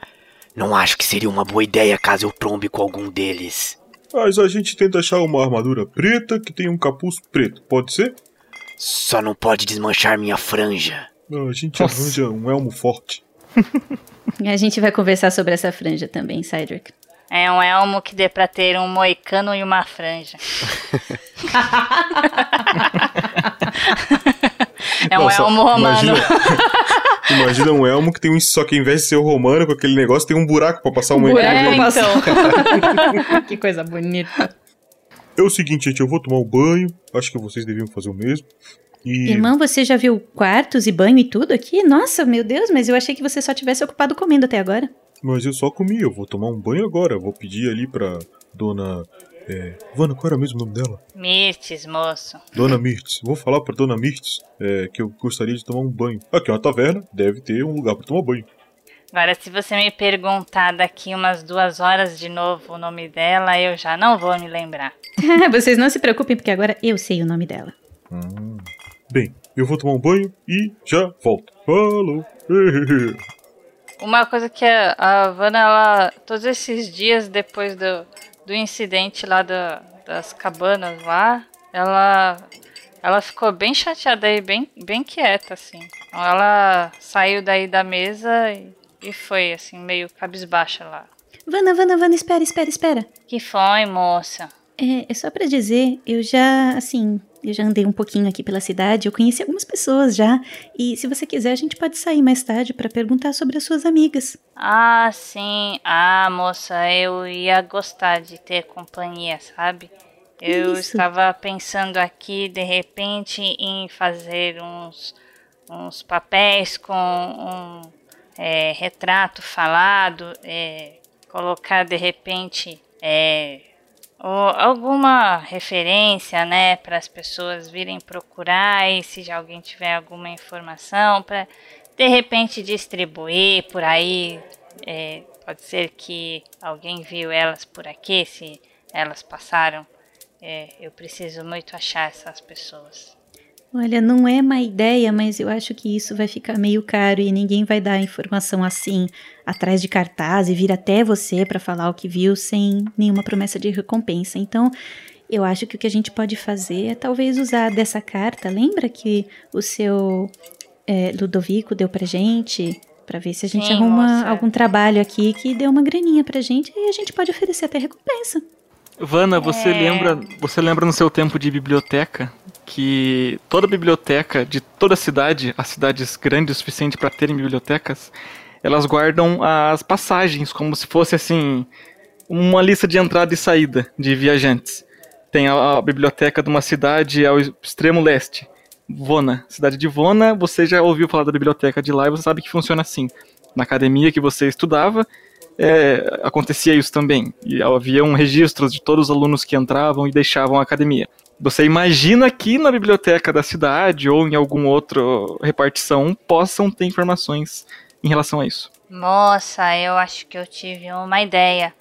não acho que seria uma boa ideia caso eu trombe com algum deles. Mas a gente tenta achar uma armadura preta que tem um capuz preto, pode ser? Só não pode desmanchar minha franja. Não, a gente arranja um elmo forte. A gente vai conversar sobre essa franja também, Cydric. É um elmo que dê pra ter um moicano e uma franja. é um Nossa, elmo romano. Imagina, imagina um elmo que tem um. Só que ao invés de ser o romano, com aquele negócio, tem um buraco pra passar uma buraco É, então. que coisa bonita. É o seguinte, gente, eu vou tomar um banho. Acho que vocês deviam fazer o mesmo. E. Irmão, você já viu quartos e banho e tudo aqui? Nossa, meu Deus, mas eu achei que você só tivesse ocupado comendo até agora. Mas eu só comi, eu vou tomar um banho agora. Eu vou pedir ali pra dona. É, Vana, qual era mesmo o nome dela? Mirtes, moço. Dona Mirtz. Vou falar pra Dona Mirtz é, que eu gostaria de tomar um banho. Aqui é uma taverna, deve ter um lugar pra tomar banho. Agora, se você me perguntar daqui umas duas horas de novo o nome dela, eu já não vou me lembrar. Vocês não se preocupem, porque agora eu sei o nome dela. Hum. Bem, eu vou tomar um banho e já volto. Falou! Uma coisa que a, a Vanna, ela, todos esses dias depois do, do incidente lá da- das cabanas lá, ela, ela ficou bem chateada e bem, bem quieta, assim. Então ela saiu daí da mesa e, e foi, assim, meio cabisbaixa lá. Vana, Vana, Vana, espera, espera, espera. Que foi, moça? É, é só pra dizer, eu já, assim, eu já andei um pouquinho aqui pela cidade, eu conheci algumas pessoas já. E se você quiser, a gente pode sair mais tarde pra perguntar sobre as suas amigas. Ah, sim. Ah, moça, eu ia gostar de ter companhia, sabe? Eu Isso. estava pensando aqui, de repente, em fazer uns, uns papéis com um é, retrato falado, é, colocar, de repente, é, alguma referência, né, para as pessoas virem procurar e se já alguém tiver alguma informação para de repente distribuir por aí. é, pode ser que alguém viu elas por aqui, se elas passaram. É, eu preciso muito achar essas pessoas. Olha, não é má ideia, mas eu acho que isso vai ficar meio caro e ninguém vai dar informação assim atrás de cartaz e vir até você pra falar o que viu sem nenhuma promessa de recompensa. Então, eu acho que o que a gente pode fazer é talvez usar dessa carta. Lembra que o seu é, Ludovico deu pra gente? Pra ver se a gente Sim, arruma moça. algum trabalho aqui que dê uma graninha pra gente e a gente pode oferecer até recompensa. Vana, você É. lembra, você lembra no seu tempo de biblioteca que toda biblioteca de toda a cidade, as cidades grandes o suficiente para terem bibliotecas, elas guardam as passagens como se fosse assim uma lista de entrada e saída de viajantes. Tem a, a biblioteca de uma cidade ao extremo leste, Vona, cidade de Vona. Você já ouviu falar da biblioteca de lá e você sabe que funciona assim. Na academia que você estudava, é, acontecia isso também. E havia um registro de todos os alunos que entravam e deixavam a academia. Você imagina que na biblioteca da cidade ou em algum outro repartição possam ter informações em relação a isso. Moça, eu acho que eu tive uma ideia.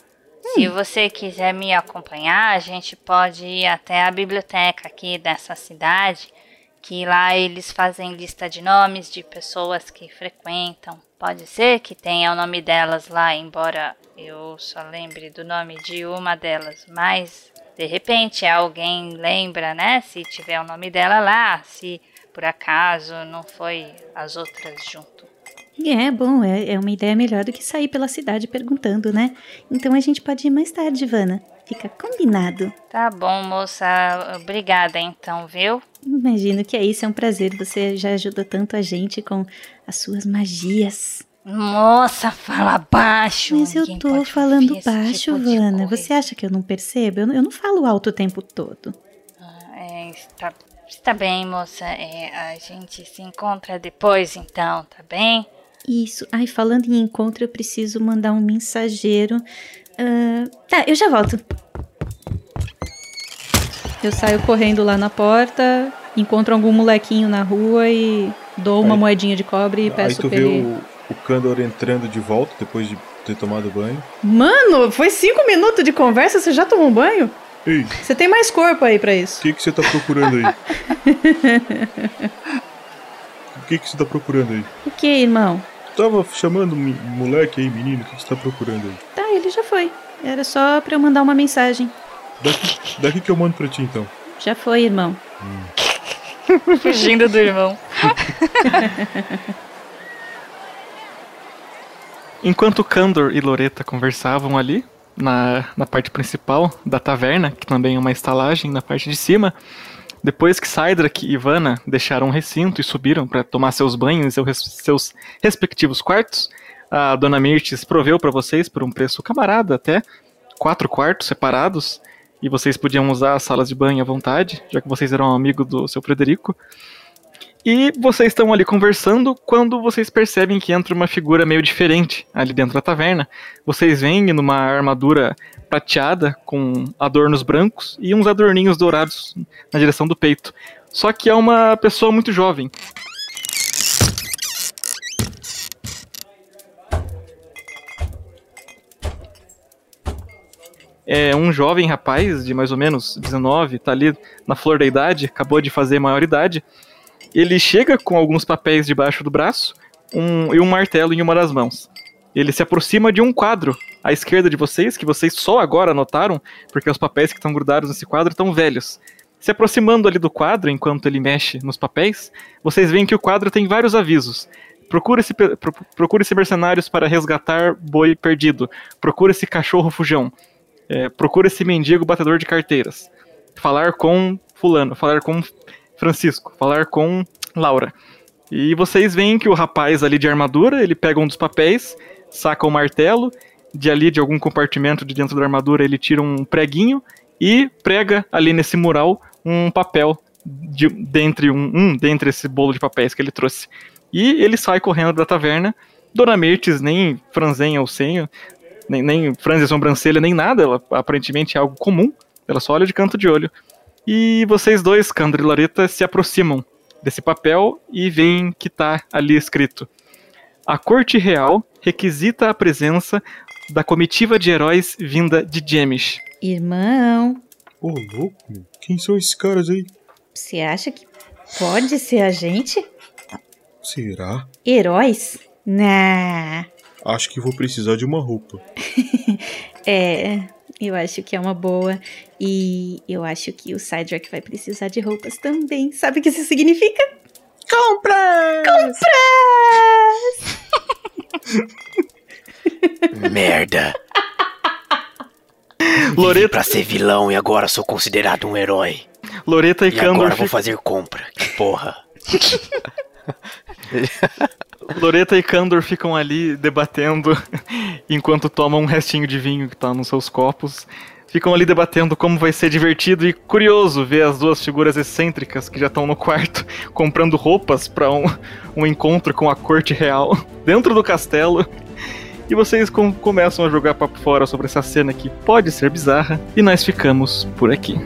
Se você quiser me acompanhar, a gente pode ir até a biblioteca aqui dessa cidade, que lá eles fazem lista de nomes de pessoas que frequentam. Pode ser que tenha o nome delas lá, embora eu só lembre do nome de uma delas, mas de repente alguém lembra, né? Se tiver o nome dela lá, se por acaso não foi as outras junto. É, bom, é, é uma ideia melhor do que sair pela cidade perguntando, né? Então a gente pode ir mais tarde, Ivana. Fica combinado. Tá bom, moça. Obrigada então, viu? Imagino que é isso, é um prazer. Você já ajudou tanto a gente com as suas magias. Moça, fala baixo. Mas eu tô falando esse baixo, tipo Vana. Você acha que eu não percebo? Eu não, eu não falo alto o tempo todo. É, está, está bem, moça. É, a gente se encontra depois, então, tá bem? Isso. Ai, falando em encontro, eu preciso mandar um mensageiro. Ah, tá, eu já volto. Eu saio correndo lá na porta, encontro algum molequinho na rua e dou uma Aí- moedinha de cobre e Aí peço tu pra vê o, o Kandor entrando de volta depois de ter tomado banho. Mano, foi cinco minutos de conversa, você já tomou um banho? Ei, o Você tem mais corpo aí pra isso. que, que você tá procurando aí? O que, que você tá procurando aí? o que, irmão? Tava chamando moleque aí, menino, o que, você tá procurando aí? Tá, ele já foi. Era só pra eu mandar uma mensagem. Daqui, daqui que eu mando pra ti então. Já foi, irmão. Fugindo do irmão. Enquanto Candor e Loreta conversavam ali, na, na parte principal da taverna, que também é uma estalagem na parte de cima, depois que Sidrak e Ivana deixaram o recinto e subiram para tomar seus banhos seus, seus respectivos quartos, a Dona Mirtes proveu para vocês, por um preço camarada até, quatro quartos separados, e vocês podiam usar as salas de banho à vontade, já que vocês eram amigos do seu Frederico. E vocês estão ali conversando quando vocês percebem que entra uma figura meio diferente ali dentro da taverna. Vocês veem numa armadura prateada com adornos brancos e uns adorninhos dourados na direção do peito. Só que é uma pessoa muito jovem. É um jovem rapaz de mais ou menos 19, tá ali na flor da idade, acabou de fazer maioridade. Ele chega com alguns papéis debaixo do braço um- e um martelo em uma das mãos. Ele se aproxima de um quadro à esquerda de vocês, que vocês só agora notaram, porque os papéis que estão grudados nesse quadro estão velhos. Se aproximando ali do quadro, enquanto ele mexe nos papéis, vocês veem que o quadro tem vários avisos. Procure-se pro- procure-se mercenários para resgatar boi perdido. Procure-se cachorro fujão. É, procure-se mendigo batedor de carteiras. Falar com fulano, falar com Francisco, falar com Laura. E vocês veem que o rapaz ali de armadura, ele pega um dos papéis, saca o martelo, de ali de algum compartimento de dentro da armadura ele tira um preguinho e prega ali nesse mural um papel de, dentre um, um dentre esse bolo de papéis que ele trouxe. E ele sai correndo da taverna. Dona Mirtes nem franzenha o senho, nem, nem franze a sobrancelha, nem nada. Ela aparentemente é algo comum. Ela só olha de canto de olho. E vocês dois, Candro e Loreta, se aproximam desse papel e veem que tá ali escrito: A Corte Real requisita a presença da comitiva de heróis vinda de Jemish. Irmão, Ô, louco, meu. quem são esses caras aí? você acha que pode ser a gente? Será? Heróis? Nah. Acho que vou precisar de uma roupa. É, eu acho que é uma boa. E eu acho que o Cydrak vai precisar de roupas também. Sabe o que isso significa? Compras! Compras! Merda. Loreta, pra ser vilão e agora sou considerado um herói. Loreta e, E Candor agora vou fazer compra. Que porra. Loreta e Candor ficam ali debatendo enquanto tomam um restinho de vinho que tá nos seus copos. Ficam ali debatendo como vai ser divertido e curioso ver as duas figuras excêntricas que já estão no quarto comprando roupas para um, um encontro com a corte real dentro do castelo. E vocês com- começam a jogar papo fora sobre essa cena que pode ser bizarra. E nós ficamos por aqui.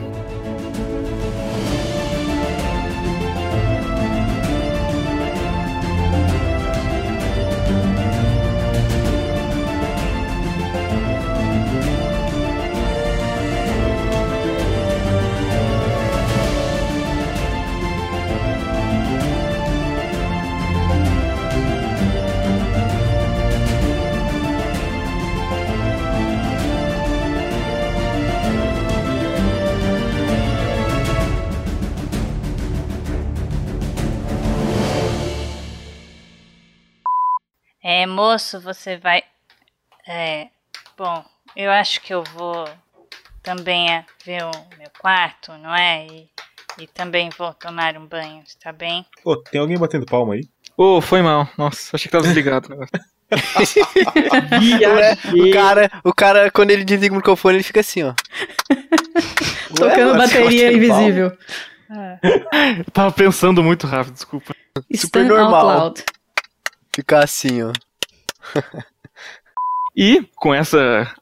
É, moço, você vai. É. Bom, eu acho que eu vou também é, ver o meu quarto, não é? E, e também vou tomar um banho, está bem? Pô, tem alguém batendo palma aí? Ô, foi mal. Nossa, achei que tava desligado o negócio. Ué, o cara, o cara, quando ele desliga o microfone, ele fica assim, ó. Tocando mas bateria invisível. Eu tava pensando muito rápido, desculpa. Super Stand normal. out loud. Ficar assim, ó. E com essa.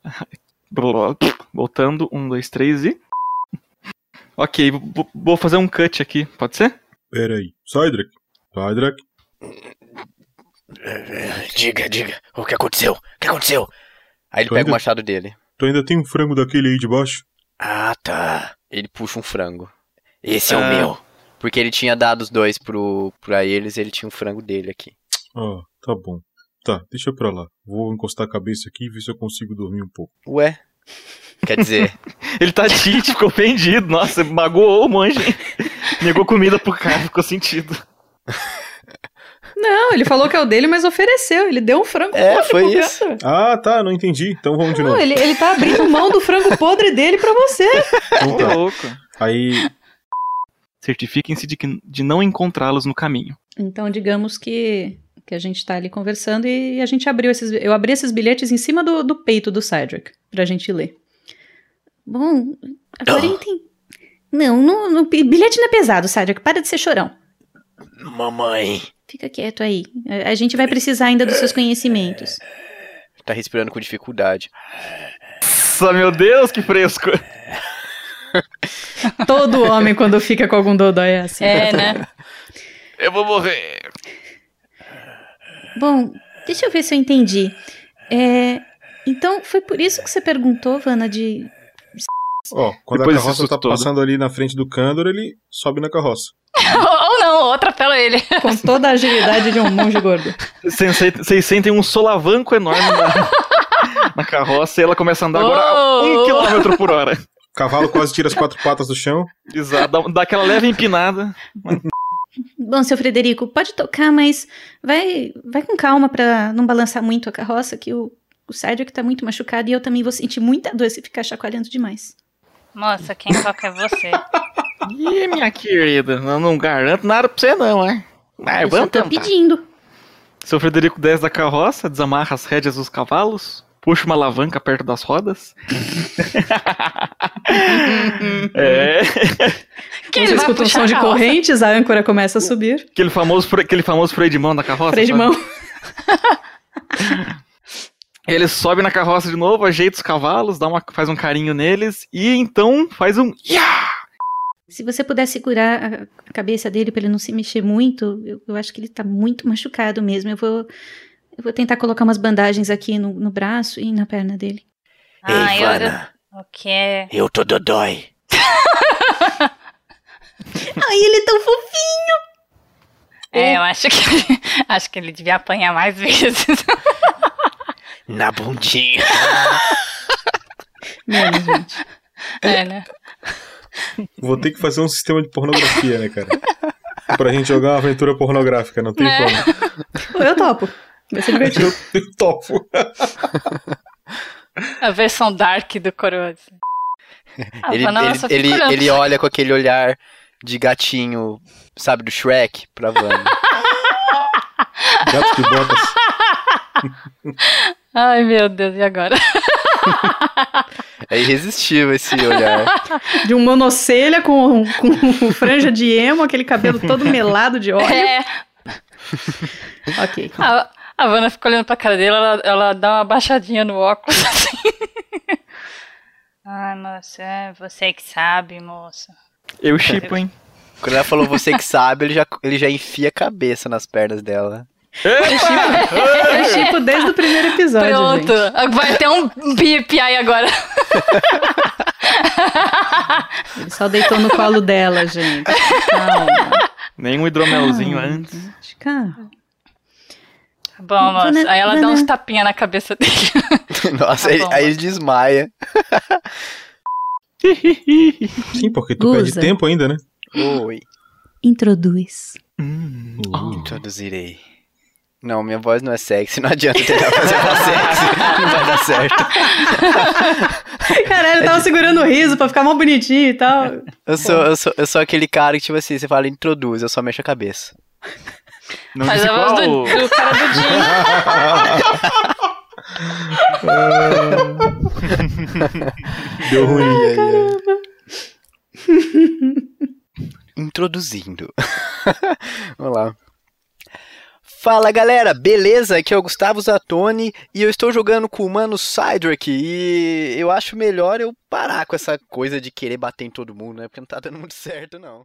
Voltando, um, dois, três e. Ok, vou- fazer um cut aqui, pode ser? Pera aí. Cydrak. Cydrak. Diga, diga. O que aconteceu? O que aconteceu? Aí ele Tu pega ainda- o machado dele. Tu ainda tem um frango daquele aí de baixo? Ah, tá. Ele puxa um frango. Esse é o Ah. meu. Porque ele tinha dado os dois pro, pra eles ele tinha um frango dele aqui. Ah, tá bom. Tá, deixa pra lá. Vou encostar a cabeça aqui e ver se eu consigo dormir um pouco. Ué? Quer dizer, Ele tá tite, ficou ofendido. Nossa, magoou o monge. Negou comida pro cara, ficou sentido. Não, ele falou que é o dele, mas ofereceu. Ele deu um frango É, podre foi pro isso. cara. Ah, tá, não entendi. Então vamos de Não, novo. ele, ele tá abrindo mão do frango podre dele pra você. Então tá. louco. Aí, Certifiquem-se de, que- de não encontrá-los no caminho. Então, digamos que, que a gente tá ali conversando e a gente abriu esses. Eu abri esses bilhetes em cima do, do peito do Cedric pra gente ler. Bom, agora entendi. Não, não, não, bilhete não é pesado, Cedric. Para de ser chorão. Mamãe. Fica quieto aí. A, a gente vai precisar ainda dos seus conhecimentos. tá respirando com dificuldade. Nossa, meu Deus, que fresco. Todo homem, quando fica com algum dodói, é assim. É, né? Eu vou morrer. Bom, deixa eu ver se eu entendi. É, então, foi por isso que você perguntou, Vana, de. ó, quando Depois a carroça tá todo. passando ali na frente do Candor, ele sobe na carroça. ou não, ou atropela ele. Com toda a agilidade de um monge gordo. Vocês sentem um solavanco enorme na, na carroça e ela começa a andar agora a um Uou! quilômetro por hora. O cavalo quase tira as quatro patas do chão. Exato, dá, dá aquela leve empinada. Bom, seu Frederico, pode tocar, mas vai, vai com calma pra não balançar muito a carroça, que o, o Cedric tá muito machucado e eu também vou sentir muita dor se ficar chacoalhando demais. Moça, quem toca é você. Ih, minha querida, eu não garanto nada pra você não, né? Mas eu só vamos tô tentar. pedindo. Seu Frederico desce da carroça, desamarra as rédeas dos cavalos, puxa uma alavanca perto das rodas. é, Escuta um som de correntes, a âncora começa a subir. aquele famoso, aquele famoso freio de mão da carroça. Freio de mão. Ele sobe na carroça de novo, ajeita os cavalos, dá uma, faz um carinho neles e então faz um. Iá! Se você puder segurar a- cabeça dele pra ele não se mexer muito, eu, eu acho que ele tá muito machucado mesmo. Eu vou, eu vou tentar colocar umas bandagens aqui no, no braço e na perna dele. Ah, Ei, eu, eu, é? Eu tô dodói. Ai, ele é tão fofinho! É, eu acho que acho que ele devia apanhar mais vezes. Na bundinha. Menos, gente. É, né? Vou ter que fazer um sistema de pornografia, né, cara? Pra gente jogar uma aventura pornográfica, não tem É. como. Eu topo. Vai ser divertido. Eu topo. A versão dark do coroa. assim. Ah, ele, ele, ele, ele olha com aquele olhar de gatinho, sabe, do Shrek pra Vanna. Gato de botas. Ai, meu Deus, e agora? É irresistível esse olhar. De um monocelha com, com franja de emo, aquele cabelo todo melado de óleo. É, Ok. a, a Vanna fica olhando pra cara dele, ela, ela dá uma baixadinha no óculos assim. Ai, moça, é você que sabe, moça. Eu chipo, hein? Quando ela falou você que sabe, ele já, ele já enfia a cabeça nas pernas dela. Eu chipo desde o primeiro episódio, Pronto, gente. vai ter um bip aí agora. Ele só deitou no colo dela, gente. Calma. Nem um hidromelzinho antes. gente, Calma. Bom, moça, Vana- aí ela dá uns tapinha na cabeça dele. Nossa, Tá aí, bom. aí ele desmaia. Sim, porque tu Usa. perde tempo ainda, né? Oi. Introduz. Hum. Introduzirei. Não, minha voz não é sexy, não adianta tentar fazer voz sexy, não vai dar certo. Caralho, eu tava segurando o riso pra ficar mais bonitinho e tal. Eu sou, eu sou, eu sou aquele cara que, tipo assim, você fala introduz, eu só mexo a cabeça. Não Faz a voz do, do cara do Jim. Deu ruim. Introduzindo. Vamos lá. Fala galera, beleza? Aqui é o Gustavo Zatoni e eu estou jogando com o mano Cydric e eu acho melhor eu parar com essa coisa de querer bater em todo mundo, né? Porque não tá dando muito certo, não.